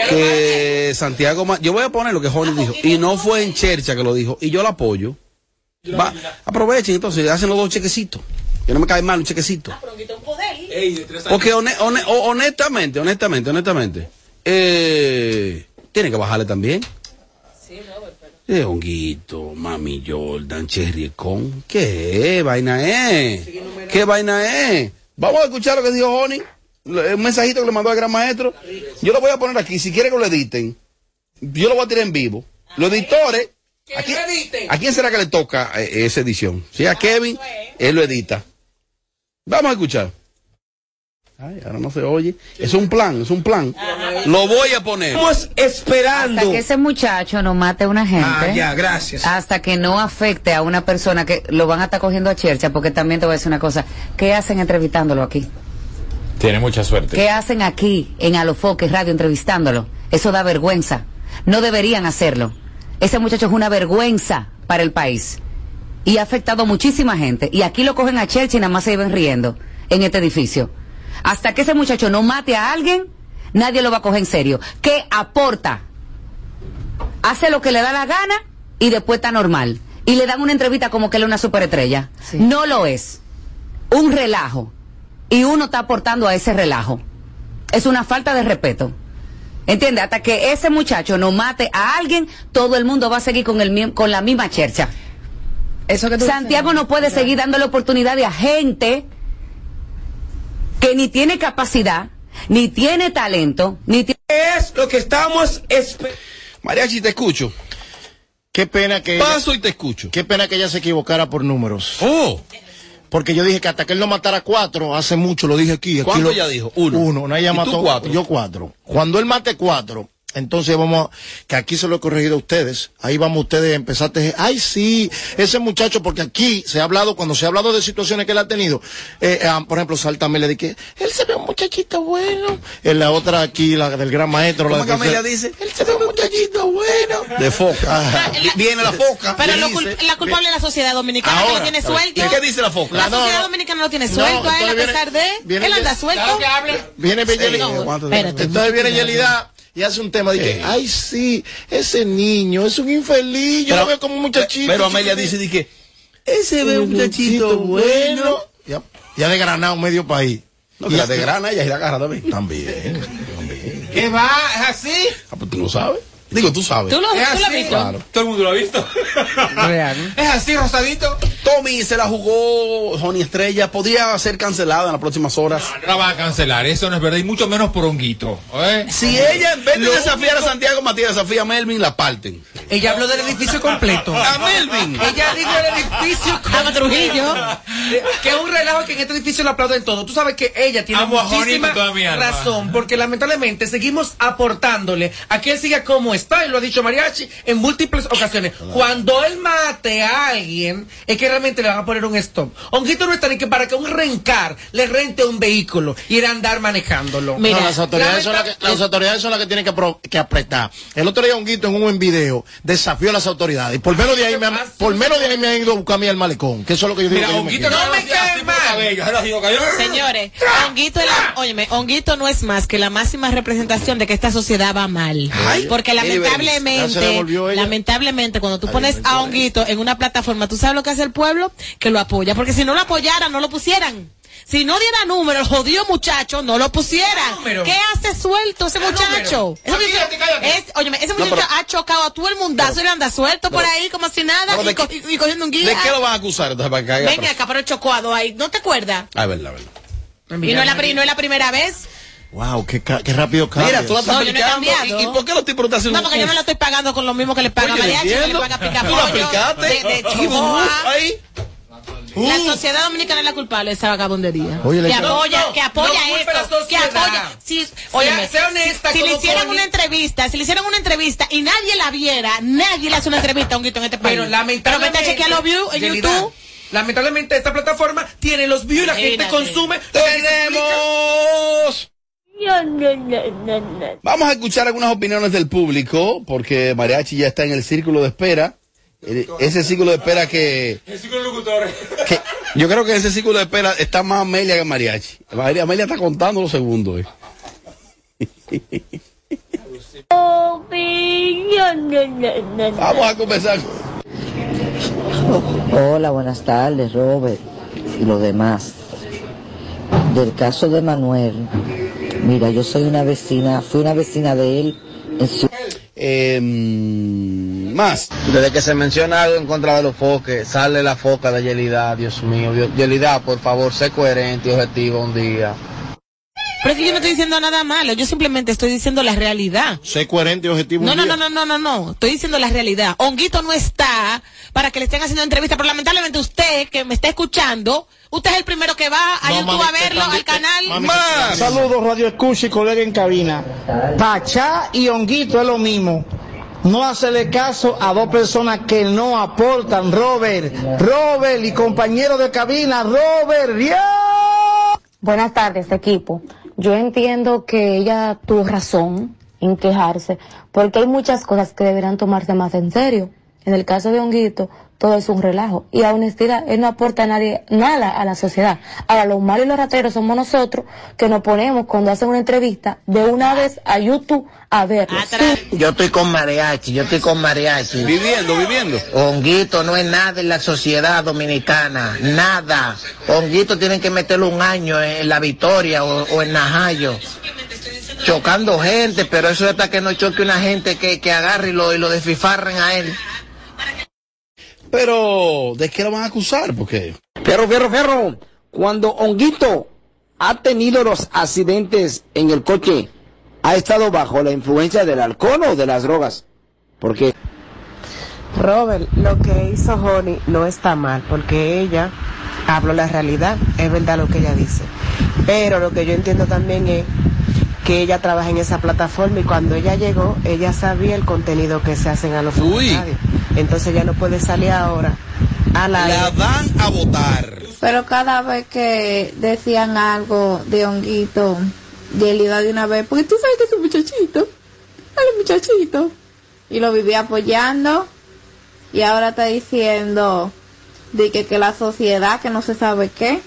que Santiago, yo voy a poner lo que Honey dijo y no fue en Chercha que lo dijo y yo lo apoyo. Va, aprovechen entonces, hacen los dos chequecitos. Que no me cae mal un chequecito. Años. Porque honestamente, honestamente, honestamente, eh, tiene que bajarle también. Eh, honguito, mami Jordan, Cherry con. ¿Qué vaina es? ¿Qué vaina es? Vamos a escuchar lo que dijo Honey. Un mensajito que le mandó al gran maestro. Yo lo voy a poner aquí. Si quiere que lo editen, yo lo voy a tirar en vivo. Los editores. ¿A quién, a quién será que le toca eh, esa edición? Si a Kevin, él lo edita. Vamos a escuchar. Ay, ahora no se oye. Es un plan, es un plan. Lo voy a poner. Estamos esperando. Hasta que ese muchacho no mate a una gente. Ah, ya, gracias. Hasta que no afecte a una persona que lo van a estar cogiendo a chercha, porque también te voy a decir una cosa. ¿Qué hacen entrevistándolo aquí? Tiene mucha suerte. ¿Qué hacen aquí en Alofoque Radio entrevistándolo? Eso da vergüenza. No deberían hacerlo. Ese muchacho es una vergüenza para el país. Y ha afectado a muchísima gente. Y aquí lo cogen a Church y nada más se iban riendo en este edificio. Hasta que ese muchacho no mate a alguien, nadie lo va a coger en serio. ¿Qué aporta? Hace lo que le da la gana y después está normal. Y le dan una entrevista como que él es una superestrella. No lo es. Un relajo. Y uno está aportando a ese relajo. Es una falta de respeto. ¿Entiende? Hasta que ese muchacho no mate a alguien, todo el mundo va a seguir con, el, con la misma chercha. Eso que tú Santiago dices, no puede seguir dándole oportunidades a gente que ni tiene capacidad, ni tiene talento, ni tiene... Es lo que estamos esperando. Mariachi, te escucho. Qué pena que. Paso y te escucho. Qué pena que ella se equivocara por números. Oh. Porque yo dije que hasta que él no matara cuatro, hace mucho, lo dije aquí. aquí ¿Cuánto lo- ella dijo? Uno. Uno, no ella ¿Y tú mató cuatro? Yo cuatro. Cuando él mate cuatro, entonces vamos a, que aquí se lo he corregido a ustedes. Ahí vamos ustedes a empezar a tejer. Ay, sí, ese muchacho, porque aquí se ha hablado, cuando se ha hablado de situaciones que él ha tenido, eh, ah, por ejemplo, Saltame le dije, él se ve un muchachito bueno. En la otra aquí, la del gran maestro. ¿Cómo la se- dice? Él se ve un muchachito bueno. De foca. Viene la foca. Pero lo cul- la culpable es la sociedad dominicana que lo tiene. ¿y qué dice la foca? La No, sociedad no. dominicana lo tiene No, suelto a él, a pesar viene- de. viene él anda suelto. Viene Yelida. No. Entonces viene Yelida y hace un tema de que, ay, sí, ese niño es un infeliz. Yo Pero- lo veo como un muchachito. Pero Amelia dice de que ese ve un muchachito bueno. Ya, ya de granado medio país. No, que la de grana ella y la agarra también. También. ¿Qué va? ¿Es así? Ah, pues tú lo sabes. Digo, tú sabes. ¿Tú lo- Es tú lo has así. visto? Claro. Todo el mundo lo ha visto. ¿Es así, Rosadito? Tommy se la jugó Joni Estrella. Podría ser cancelada en las próximas horas. No la va a cancelar, eso no es verdad, y mucho menos por honguito. ¿eh? Si ella en vez de Lo desafiar a Santiago Matías desafía a Melvin, la parten. Ella habló del edificio completo. A Melvin. Ella dijo el edificio A Trujillo. Que es un relajo que en este edificio lo aplauden todo. Tú sabes que ella tiene Amo muchísima razón, porque lamentablemente seguimos aportándole a que él siga como está, y lo ha dicho Mariachi en múltiples ocasiones. Cuando él mate a alguien, es que realmente le van a poner un stop. Honguito no está ni que para que un rencar le rente un vehículo y ir a andar manejándolo. No, las, autoridades son las que, las autoridades son las que tienen que, apretar. El otro día un guito en un buen video desafió a las autoridades. Y por menos de ahí me han, por menos de ahí me han ido a buscar a mí al malecón. Que eso es lo que yo digo. Mira, que yo me Honguito no me cae Señores, Honguito, la- óyeme, Honguito no es más que la máxima representación de que esta sociedad va mal. Ay, Porque lamentablemente, lamentablemente, cuando tú pones a Honguito en una plataforma, ¿tú sabes lo que hace el pueblo? Que lo apoya. Porque si no lo apoyaran, no lo pusieran. Si no diera número, el jodido muchacho, no lo pusieran. número? ¿Qué hace suelto ese muchacho? Ese muchacho, es, óyeme, ese No, muchacho pero- ha chocado a todo el mundazo y le anda suelto por ahí como si nada y, de co- qué- y- y cogiendo un guía. ¿De qué lo van a acusar? Entonces, para que caiga Venga acá, pero chocó a dos ahí. ¿No te acuerdas? Ah, verdad, verdad. Y no es la, pri- no es la primera vez. Wow, qué, ca- qué rápido cambia. Mira, tú la estás No, yo no he aplicando. ¿Y, y por qué los tipos no te hacen No, porque yo no lo estoy pagando con lo mismo que le pagan a Oye, Mariachi, que le entiendo. pagan a pica Tú lo aplicaste. de, de Y un La sociedad dominicana es la culpable de esa vagabundería. Oye, que apoya, No, que apoya no esto, que apoya. Si, óyeme, sea honesta si, si le hicieran una entrevista, si le hicieran una entrevista y nadie la viera, nadie le hace una entrevista a un guito en este país. Pero Pero lamentablemente. vete a los views en YouTube. Lamentablemente esta plataforma tiene los views y la gente consume. ¡Tenemos! Vamos a escuchar algunas opiniones del público, porque Mariachi ya está en el círculo de espera. Eh, Ese círculo de espera que, El ciclo de locutores. que- yo creo que ese círculo de espera está más Amelia que Mariachi. María- Amelia está contando los segundos. eh. Vamos a comenzar. Hola, buenas tardes, Robert y los demás. Del caso de Manuel, mira, yo soy una vecina, fui una vecina de él en su... Eh, más. Desde que se menciona algo en contra de los foques, sale la foca de Yelida, Dios mío. Yelida, por favor, sé coherente y objetivo un día. Pero es que yo no estoy diciendo nada malo, yo simplemente estoy diciendo la realidad. Sé coherente y objetivo. No, no, no, no, no, no, no. Estoy diciendo la realidad. Honguito no está para que le estén haciendo entrevistas, pero lamentablemente usted que me está escuchando, usted es el primero que va a No, YouTube mami, a verlo, al canal. mami, Más. Saludos Radio Escucha y colega en cabina. Pachá y Honguito es lo mismo. No hacerle caso a dos personas que no aportan. Robert, Robert y compañero de cabina, Robert, ¡Dios! Buenas tardes, equipo. Yo entiendo que ella tuvo razón en quejarse, porque hay muchas cosas que deberán tomarse más en serio. En el caso de Honguito, todo es un relajo. Y a honestidad, él no aporta a nadie nada a la sociedad. Ahora, los malos y los rateros somos nosotros que nos ponemos cuando hacen una entrevista de una vez a YouTube a verlo. Yo estoy con mariachi, yo estoy con mariachi. Viviendo, viviendo. Honguito no es nada en la sociedad dominicana, nada. Honguito tienen que meterle un año en la Victoria o, o en Najayo. Chocando gente, pero eso es hasta que no choque una gente que, que agarre y lo, y lo desfifarren a él. Pero, ¿de qué lo van a acusar? Porque Fierro, fierro, fierro. Cuando Honguito ha tenido los accidentes en el coche, ha estado bajo la influencia del alcohol o de las drogas. Porque Robert, lo que hizo Honey no está mal, porque ella habló la realidad, es verdad lo que ella dice. Pero lo que yo entiendo también es que ella trabaja en esa plataforma y cuando ella llegó, ella sabía el contenido que se hacen a los funcionarios. Entonces ella no puede salir ahora a la... la dan a votar. Pero cada vez que decían algo de honguito, Yelida de una vez, porque tú sabes que es un muchachito, dale muchachito. Y lo vivía apoyando y ahora está diciendo de que, que la sociedad, que no se sabe qué.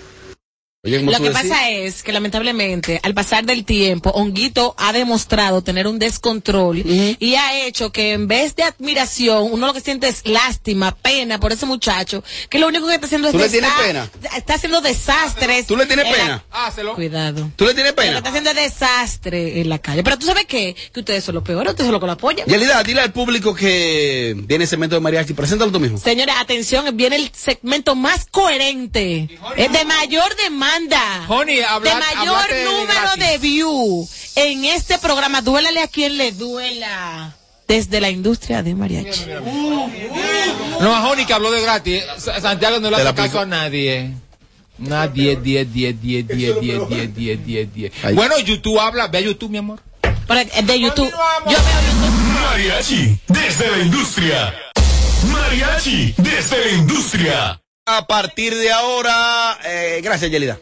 Oye, ¿cómo Lo que decís? pasa es que lamentablemente al pasar del tiempo, Honguito ha demostrado tener un descontrol y ha hecho que en vez de admiración, uno lo que siente es lástima, pena por ese muchacho, que lo único que está haciendo es ¿Tú le tienes pena? Está haciendo desastres. ¿Tú le tienes en la- pena? Hácelo. Cuidado. ¿Tú le tienes Lo que pena? está haciendo es desastre en la calle. Pero tú sabes qué? Que ustedes son los peores, ustedes son los que lo apoyan. Yelida, dile al público que viene el segmento de mariachi. Preséntalo tú mismo. Señores, atención, viene el segmento más coherente, es de mayor demanda, Honey, habla- de mayor de número gratis. de view en este programa. Duélale a quien le duela desde la industria de mariachi. No, a Joni que habló de gratis. Sa- Santiago no le hace caso a nadie. Nadie, 10, 10, 10, 10, 10, 10, 10, 10, 10. Ay. Bueno, YouTube habla. Ve a YouTube, mi amor. Pero, de YouTube, yo veo YouTube. Mariachi desde la industria. Mariachi desde la industria. A partir de ahora, eh, gracias Yelida.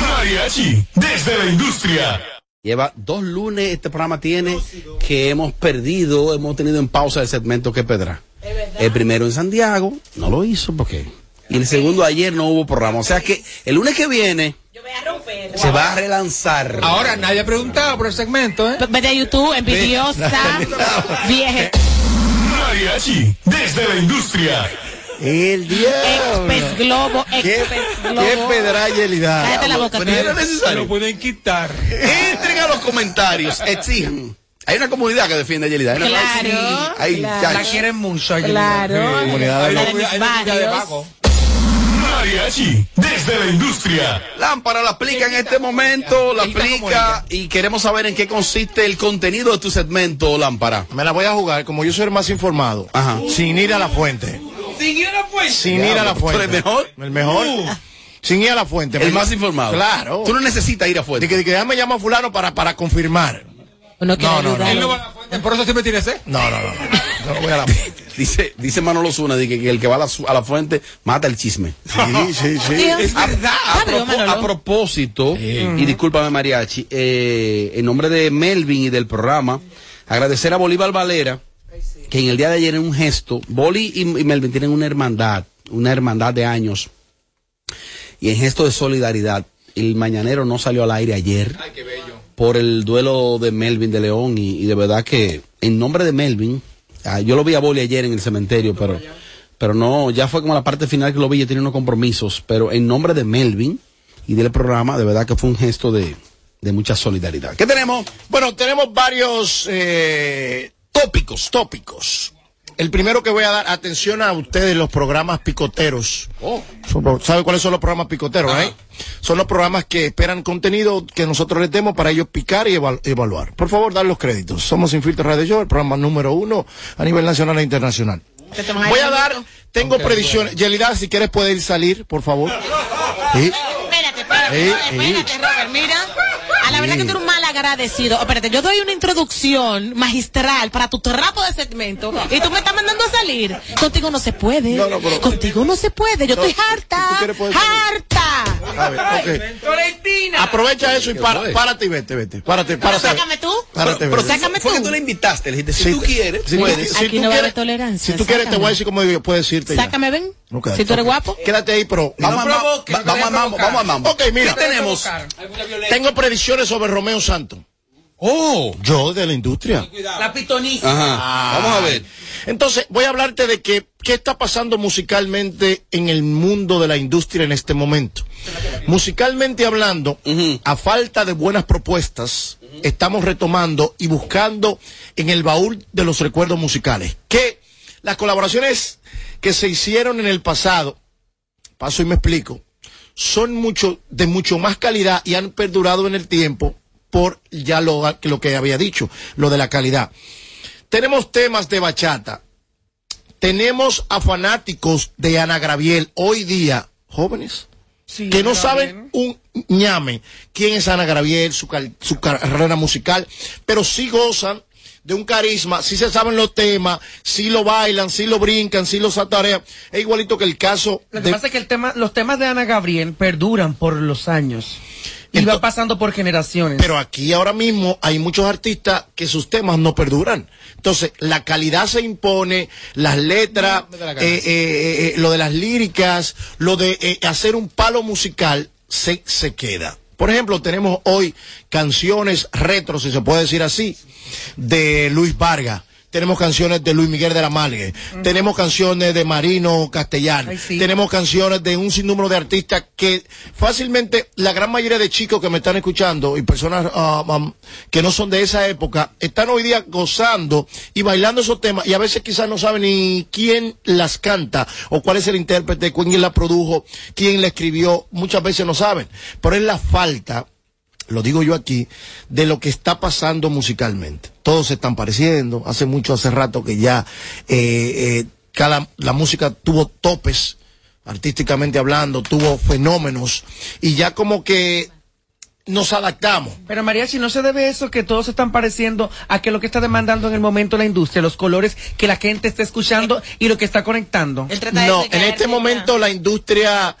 Mariachi desde la industria. Lleva dos lunes este programa tiene que hemos perdido, hemos tenido en pausa el segmento que Pedra. El primero en Santiago no lo hizo porque y el segundo ayer no hubo programa, o sea que el lunes que viene se va a relanzar. Ahora nadie ha preguntado por el segmento, ¿eh? Vete a YouTube, envidiosa, vieja, Mariachi desde la industria. El diablo. expes globo, ¿Qué, expes qué globo. pedra Yelida. Cállate la boca, Pero tú. era necesario. Lo pueden quitar. Entren a los comentarios, exijan. Hay una comunidad que defiende a Yelida. Una- Claro, Hay- claro. ya- La quieren mucho. a Yelida. Claro, Comunidad de de de barrios. vago. Mariachi desde la industria. Lámpara la aplica en este momento, la aplica y queremos saber en qué consiste el contenido de tu segmento, Lámpara. Me la voy a jugar, como yo soy el más informado, Ajá. sin ir a la fuente. Siguió la fuente. Sin ir a la ¿Tú fuente. eres mejor? El mejor. Sin ir a la fuente. El más informado. Claro. Tú no necesitas ir a que, de que déjame llamar a fulano para, para confirmar. No, no, no. Él no va a la fuente, por eso siempre tiene sed. No, no, no. Yo no voy a la fuente. Dice, dice Manolo Zuna de que, que el que va a la, a fuente mata el chisme. Sí, sí, sí. A, a propo- Manolo. a propósito, y discúlpame Mariachi, eh, en nombre de Melvin y del programa, agradecer a Bolívar Valera, que en el día de ayer en un gesto, Boli y, y Melvin tienen una hermandad, una hermandad de años, y en gesto de solidaridad, el mañanero no salió al aire ayer por el duelo de Melvin de León y, y de verdad que en nombre de Melvin, ah, yo lo vi a Boli ayer en el cementerio, pero, pero no, ya fue como la parte final que lo vi, yo tenía unos compromisos, pero en nombre de Melvin y del programa, de verdad que fue un gesto de, de mucha solidaridad. ¿Qué tenemos? Bueno, tenemos varios eh, tópicos, tópicos. El primero que voy a dar, atención a ustedes, los programas picoteros. Son- ¿Sabe cuáles son los programas picoteros? eh? Son los programas que esperan contenido que nosotros les demos para ellos picar y eval- evaluar. Por favor, dar los créditos. Somos Sin Filtro Radio Show, el programa número uno a nivel nacional e internacional. Voy a dar, tengo predicciones. Yelida, si quieres puedes salir, por favor. Sí. Espérate, espérate. Robert, mira. A la verdad que tú eres un mal agradecido. Oh, Espérate, yo doy una introducción magistral para tu trapo de segmento y tú me estás mandando a salir. Contigo no se puede. No, no, pero- Contigo no se puede. Yo No, estoy si harta. quieres. Harta. A ver, ok. Aprovecha eso y para, párate y vete, vete. Párate, Pero párate. sácame tú. Párate, Pero vete. Sácame tú. que tú le invitaste, le dijiste, si Sí, tú quieres, si tú- puedes. si Aquí tú no va a haber quieres- tolerancia, Si tú quieres, te voy a decir cómo digo, puedes irte ya. Sácame, ven. Si tú eres guapo. Quédate ahí, pero. Vamos, No a- provoque, va- vamos, a mambo, vamos a mambo. Ok, mira. ¿Qué tenemos? Tengo predicciones sobre Romeo Santos. Oh, Yo de la industria. La pitoniza. ajá. Vamos a ver. Entonces, voy a hablarte de que, qué está pasando musicalmente en el mundo de la industria en este momento. Musicalmente hablando, a falta de buenas propuestas, estamos retomando y buscando en el baúl de los recuerdos musicales. Que las colaboraciones que se hicieron en el pasado, paso y me explico, son mucho, de mucho más calidad y han perdurado en el tiempo por ya lo, lo que había dicho, lo de la calidad. Tenemos temas de bachata. Tenemos a fanáticos de Ana Graviel hoy día, jóvenes, Sí, que no saben un ñame quién es Ana Graviel, su, cal- su carrera musical, pero sí gozan de un carisma, sí se saben los temas, sí lo bailan, sí lo brincan, sí lo satarean. Es igualito que el caso Lo que de... pasa es que el tema, los temas de Ana Gabriel perduran por los años. Y va pasando por generaciones. Pero aquí ahora mismo hay muchos artistas que sus temas no perduran. Entonces, la calidad se impone, las letras, la gana. eh, eh, eh, lo de las líricas, lo de eh, hacer un palo musical, se, se queda. Por ejemplo, tenemos hoy canciones retro, si se puede decir así, de Luis Vargas. Tenemos canciones de Luis Miguel de la Malgue. Tenemos canciones de Marino Castellano. Tenemos canciones de un sinnúmero de artistas que fácilmente la gran mayoría de chicos que me están escuchando y personas um, que no son de esa época están hoy día gozando y bailando esos temas y a veces quizás no saben ni quién las canta o cuál es el intérprete, quién la produjo, quién la escribió. Muchas veces no saben. Pero es la falta lo digo yo aquí, de lo que está pasando musicalmente. Todos se están pareciendo. Hace mucho, hace rato que ya eh, eh, cada, la música tuvo topes, artísticamente hablando, tuvo fenómenos, y ya como que nos adaptamos. Pero María, si no se debe eso que todos se están pareciendo a que lo que está demandando en el momento la industria, los colores que la gente está escuchando y lo que está conectando. No, en este momento la industria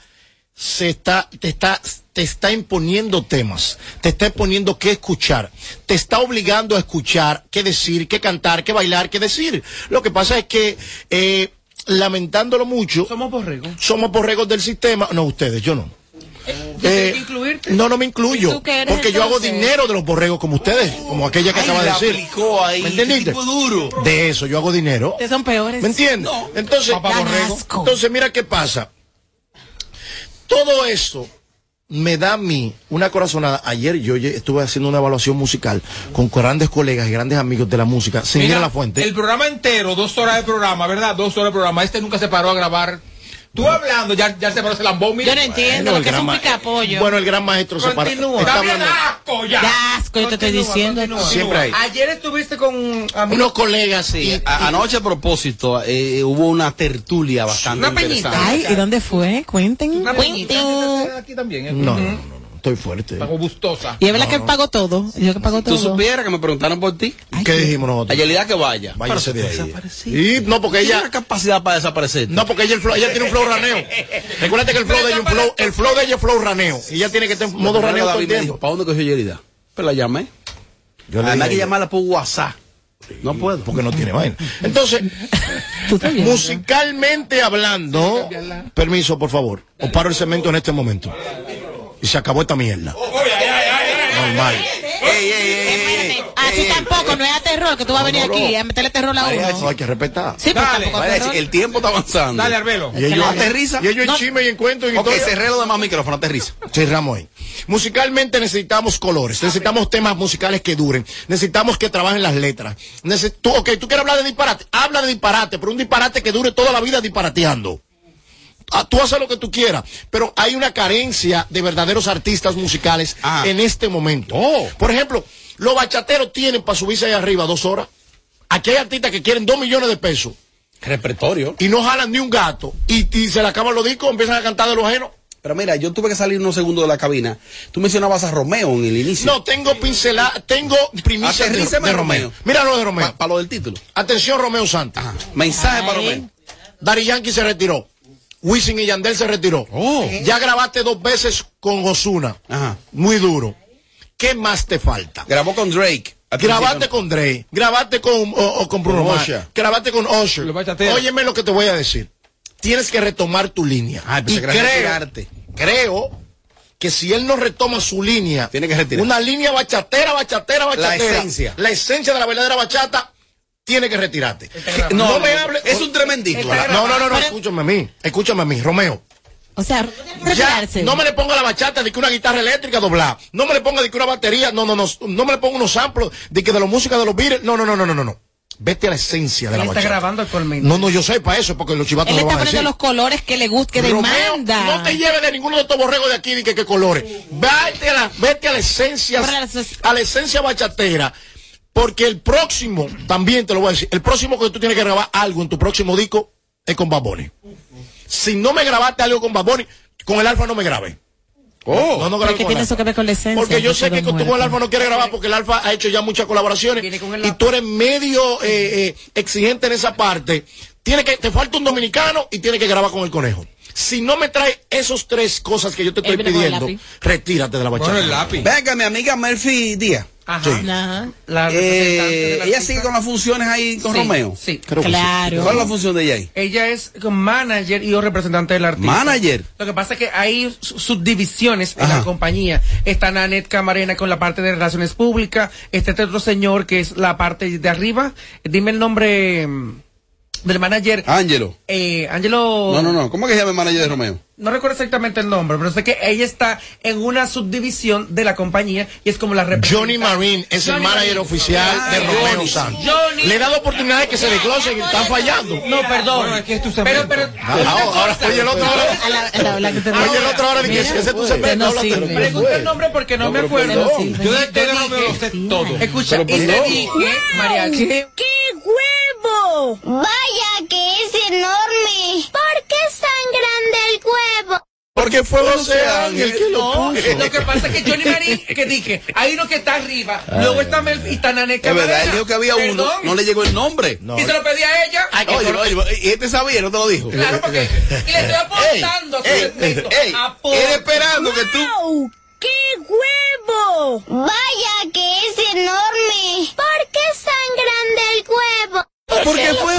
se está, te está, te está imponiendo temas, te está imponiendo qué escuchar, te está obligando a escuchar qué decir, qué cantar, qué bailar, qué decir. Lo que pasa es que, eh, lamentándolo mucho, somos borregos. Somos borregos del sistema, no ustedes, yo no. Eh, incluirte? no, no me incluyo. ¿Y tú qué eres, Porque yo hago dinero de los borregos como ustedes, como aquella que Ay, acaba de decir. ahí, ¿Me entendiste? duro. De eso, yo hago dinero. Ustedes son peores. ¿Me entiendes? Entonces, entonces, mira qué pasa. Todo eso me da a mí una corazonada. Ayer yo estuve haciendo una evaluación musical con grandes colegas y grandes amigos de la música, sin ir Mira, a la fuente. El programa entero, dos horas de programa, ¿verdad? Dos horas de programa. Este nunca se paró a grabar. Tú hablando, ya, ya se paró ese lambón. mira. Yo no entiendo lo que es un picapollo. Bueno, el gran maestro se. Continúa. está Está bien hablando- asco ya. Ya asco, yo te estoy diciendo. Siempre hay. Ayer estuviste con Unos colegas y, A- anoche a propósito eh, hubo una tertulia bastante interesante. Ay, ¿y dónde fue? Cuenten. Cuenten. Aquí también. ¿eh? No, no, no, no, estoy fuerte. Pago gustosa. Y es verdad que pagó todo. Yo que pagó todo. Tú supieras que me preguntaron por ti. ¿Qué dijimos nosotros? A Yelida que vaya. Váyase de ahí. Y no, porque ella. Tiene capacidad para desaparecer. No, porque ella, el flow- ella tiene un flow raneo. Recuerda que el flow de ella es un flow, el flow de ella es flow raneo. Y ella tiene que estar en modo raneo todo el tiempo. ¿para dónde cogió Yelida? Pues la llamé. Yo le hay que llamarla por WhatsApp. No puedo. Porque no tiene vaina. Entonces, musicalmente hablando, permiso, por favor, os paro el cemento en este momento. Y se acabó esta mierda. Normal. A ti tampoco, no es a terror que tú vas a venir aquí a meterle terror a uno. No, hay que respetar. Sí, pero tampoco terror. el tiempo está avanzando. Dale, Arbelo. Y ellos, Aterriza. y ellos en chisme y en cuento y Ok, cerré los demás micrófonos, aterriza. Cerramos ahí. Musicalmente necesitamos colores, necesitamos temas musicales que duren, necesitamos que trabajen las letras. Neces- tú, ok, tú quieres hablar de disparate, habla de disparate, pero un disparate que dure toda la vida disparateando. Ah, tú haces lo que tú quieras, pero hay una carencia de verdaderos artistas musicales en este momento. Por ejemplo, los bachateros tienen para subirse ahí arriba dos horas. Aquí hay artistas que quieren dos millones de pesos Repertorio. y no jalan ni un gato y, y se le acaban los discos, empiezan a cantar de lo ajeno. Pero mira, yo tuve que salir unos segundos de la cabina. Tú mencionabas a Romeo en el inicio. No, tengo pincelada, tengo primicias de. Romeo. Mira lo de Romeo. Para lo del título. Atención, Romeo Santos. Mensaje para Romeo. Dari Yankee se retiró. Wisin y Yandel se retiró. Ya grabaste dos veces con Osuna. Muy duro. ¿Qué más te falta? Grabó con Drake. Grabaste con Drake, grabaste con, o- o con Bruno Mars, grabaste con Usher. Óyeme lo que te voy a decir. Tienes que retomar tu línea. Y creo, creo que si él no retoma su línea, Tiene que retirar. una línea bachatera, bachatera, bachatera, esencia. la esencia de la verdadera bachata, tiene que retirarte. No, No, me no, hable. es un tremendito. No, no, no, no, escúchame a mí, escúchame a mí, Romeo. O sea, Ya, no me le ponga la bachata de que una guitarra eléctrica doblada. No me le ponga de que una batería. No, no, no. No me le ponga unos samples de que de la música de los Beatles. No, no, no, no, no, no. Vete a la esencia de Él la está bachata. grabando actualmente. No, no, yo sé para eso, porque los chivatos Él no lo está van a poniendo decir. los colores que le gusta, que Romeo, demanda. no te lleves de ninguno de estos borregos de aquí de que, que colores. Vete a la, vete a la esencia, a la esencia bachatera. Porque el próximo, también te lo voy a decir, el próximo que tú tienes que grabar algo en tu próximo disco es con Baboni. Si no me grabaste algo con Baboni, con el Alfa no me grabé. Oh. No, no Pero el tiene eso que ver con la esencia. Porque yo sé que con el Alfa no quiere grabar porque el Alfa ha hecho ya muchas colaboraciones y tú eres medio eh, eh, exigente en esa parte. Tiene que, te falta un dominicano y tiene que grabar con el conejo. Si no me trae esos tres cosas que yo te estoy pidiendo, retírate de la bachata. Venga, mi amiga Murphy Díaz. Ajá. Sí. La Eh, representante del ella artista. sigue con las funciones ahí con Sí, Romeo. sí. Creo que sí. Claro. ¿Cuál es la función de ella ahí? Ella es manager y o representante del artista. Manager. Lo que pasa es que hay su- subdivisiones en la compañía. Está Nanette Camarena con la parte de relaciones públicas. Está este otro señor que es la parte de arriba. Dime el nombre mm, del manager. Ángelo. Eh, Ángelo. No, no, no. ¿Cómo es que se llama el manager de Romeo? No recuerdo exactamente el nombre, pero sé que ella está en una subdivisión de la compañía y es como la representante. Johnny Marín es el manager Marín. oficial de Romeo Johnny. Santos. Johnny. Le he dado oportunidad de que se desglosen y están fallando. No, perdón. Bueno, es que es tu pero, segmento. pero, Ah, ahora, oye, el otro ahora. Oye, el otro ahora de que ese es tu segmento. háblate. Pregunta el nombre porque no, me acuerdo. Yo de, sé todo. Escucha, y te dije, Mariachi. ¡Qué huevo! Vaya que es enorme. ¿Por qué es tan grande el huevo? Porque fue José Ángel que lo No, puso. lo que pasa es que Johnny Marín, que dije, hay uno que está arriba, luego está Mel y está Nanette Es verdad, él dijo que había uno, no le llegó el nombre. Y se lo pedí a ella. Oye, oye, y este sabía, no te lo dijo. Claro, porque y le estoy aportando a su ey, ey, él esperando que tú. ¡Wow! ¡Qué huevo! Vaya que es enorme. ¿Por qué es tan grande el huevo? Porque fue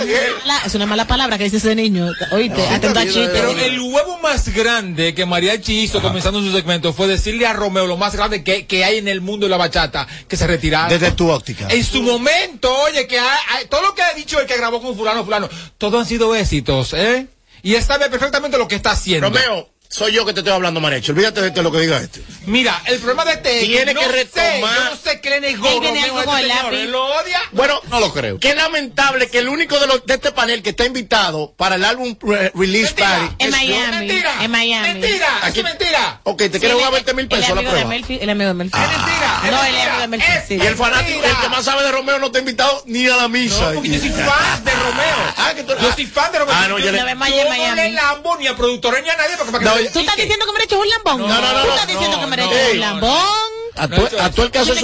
Ángel. La- es una mala palabra que dice ese niño. Oíste, atento a chiste. Pero el huevo más grande que Mariachi hizo comenzando su segmento fue decirle a Romeo lo más grande que, que hay en el mundo de la bachata, que se retirara. Desde tu óptica. En su momento, oye, que ha- ha- todo lo que ha dicho el que grabó con fulano, fulano, todos han sido éxitos, ¿eh? Y él sabe perfectamente lo que está haciendo. Romeo, soy yo que te estoy hablando, Marecho. Olvídate de esto, lo que diga este. Mira, el problema de este es Tiene no que sé, retomar- yo no sé qué le negó Romeo algo a con este el lápiz. ¿Él lo odia? Bueno, No lo creo. qué lamentable que el único de, los, de este panel que está invitado para el álbum re- release party En es yo. Miami. Mentira. En Miami. Mentira, Aquí- es mentira. Ok, te quiero jugar 20 mil pesos a el la amigo de prueba. Melfi, el amigo de Melfi. Es mentira. es No, el mentira. amigo de Melfi. Es sí. Y el fanático, mentira. el que más sabe de Romeo no está invitado ni a la misa. No, porque yo soy fan de Romeo. Ah, que tú- Yo soy fan de Romeo. Ah, no, yo le- allá yo en no Miami. le lambo ni a productores ni a nadie porque para que No, ¿Tú estás diciendo que me hecho un lambón? No, no, no, ¿Tú no, estás diciendo no, que me no, hecho no, un lambón? A tú, a tú el que hace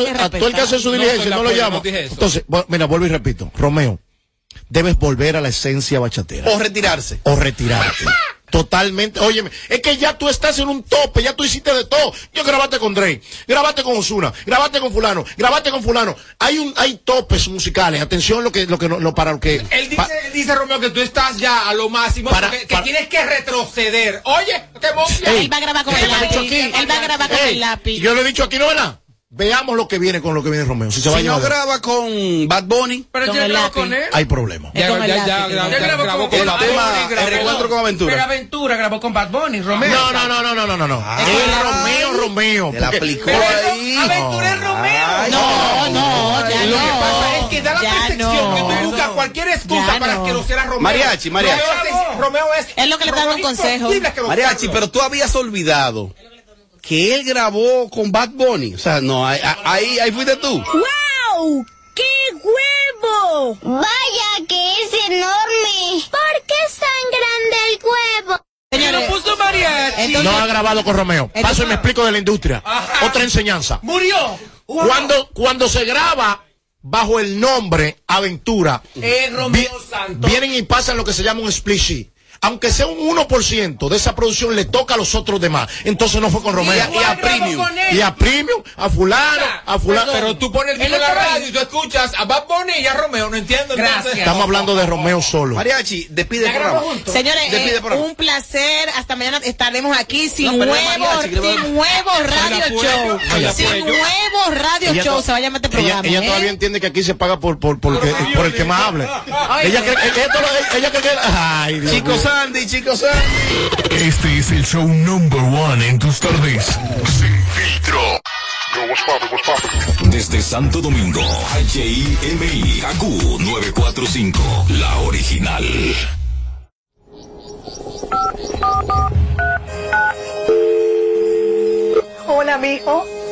su, diligencia, No lo la llamo. Entonces, mira, vuelvo y repito. Romeo, debes volver a la esencia bachatera. O retirarse. o retirarte. Totalmente. Óyeme, es que ya tú estás en un tope, ya tú hiciste de todo. Yo grabaste con Drake, grabaste con Osuna, grabaste con fulano, grabaste con fulano. Hay un, hay topes musicales. Atención lo que, lo que, no- lo, para lo que. Él dice, pa- él dice, Romeo, que tú estás ya a lo máximo, Para- que, que para- tienes que retroceder. Oye, qué bofia. Ey, Él va a grabar con el lápiz. aquí. Él va a grabar con Ey, el lápiz. Yo lo he dicho aquí, ¿no verdad? Veamos lo que viene con lo que viene Romeo. Si se va a Si no llevar. graba con Bad Bunny, Pero Con lápiz. con él. Hay problema. Ya, ya, ya, lápiz. grabó- grabó con con el tema Bunny, grabó el reencuentro con Pero Aventura. Aventura grabó con Bad Bunny, Romeo. No, no, no, no, no, no, no, no. Es Romeo, Romeo. Te la aplicó Pero ahí. Aventura es Romeo. No, no, ya Lo no. que pasa es que da la Ya percepción no. que tú buscas cualquier excusa Ya para no. que lo sea Romeo. Mariachi, mariachi. Romeo es, es, lo que le dando un consejo. Mariachi, pero tú habías olvidado que él grabó con Bad Bunny. O sea, no, ahí, ahí, ahí fuiste tú. ¡Wow! ¡Qué huevo! Vaya que es enorme. ¿Por qué es tan grande el huevo? Puso. Entonces- No ha grabado con Romeo. Paso y me explico de la industria. Otra enseñanza. Murió. Wow. Cuando, cuando se graba bajo el nombre Aventura, Eh, Romeo vi- Santos. vienen y pasan lo que se llama un split sheet. Aunque sea un 1% de esa producción le toca a los otros demás. Entonces no fue con Romeo. Y a- y a Premium. Y a Premium, a fulano, a fulano. Pero tú pones el en la radio y tú escuchas a Bad Bunny y a Romeo, no entiendo. entonces. Estamos hablando de Romeo solo. Mariachi, despide el programa. Señores, Despide eh, programa. un placer. Hasta mañana estaremos aquí sin No, mariachi, sin nuevo radio show. Sin apoyo. nuevo radio show. to- Se va a llamar este programa. ella ¿eh? todavía entiende que aquí se paga por, por, por, que- por el que más hable. Ella cree que esto lo- ella cree que. Ay, Dios Chico mío. Sandy, Chico Sandy. Este es el show number one en tus tardes. Sin filtro. Desde Santo Domingo, HIMI, AQ 945, la original. Hola, mijo.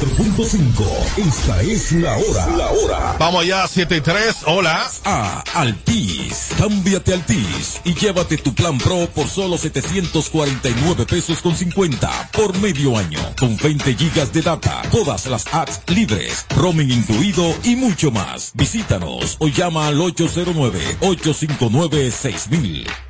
4.5. Esta es la hora. La hora. Vamos ya, 7 y 3. Hola. A Altis. Cámbiate Altis y llévate tu plan Pro por solo 749 pesos con 50 por medio año. Con 20 gigas de data, todas las apps libres, roaming incluido y mucho más. Visítanos o llama al 809-859-6000.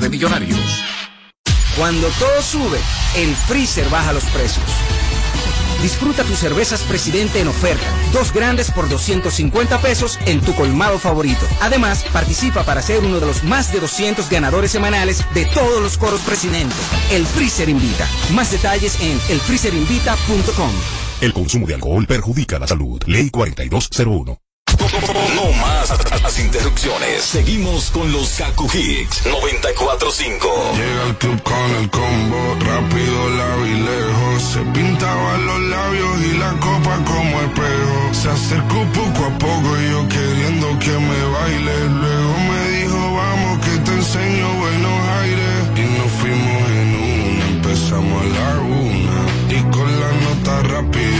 de millonarios. Cuando todo sube, el freezer baja los precios. Disfruta tus cervezas Presidente en oferta. Dos grandes por 250 pesos en tu colmado favorito. Además, participa para ser uno de los más de 200 ganadores semanales de todos los coros Presidente. El Freezer Invita. Más detalles en elfreezerinvita.com. El consumo de alcohol perjudica la salud. Ley 4201. Las interrupciones. Seguimos con los Kaku Hicks 94.5. Llega al club con el combo, rápido, y lejos. Se pintaba los labios y la copa como espejo. Se acercó poco a poco y yo queriendo que me baile. Luego me dijo, vamos que te enseño buenos aires. Y nos fuimos en una, empezamos a la una. Y con la nota rápido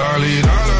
Saibi. Salir a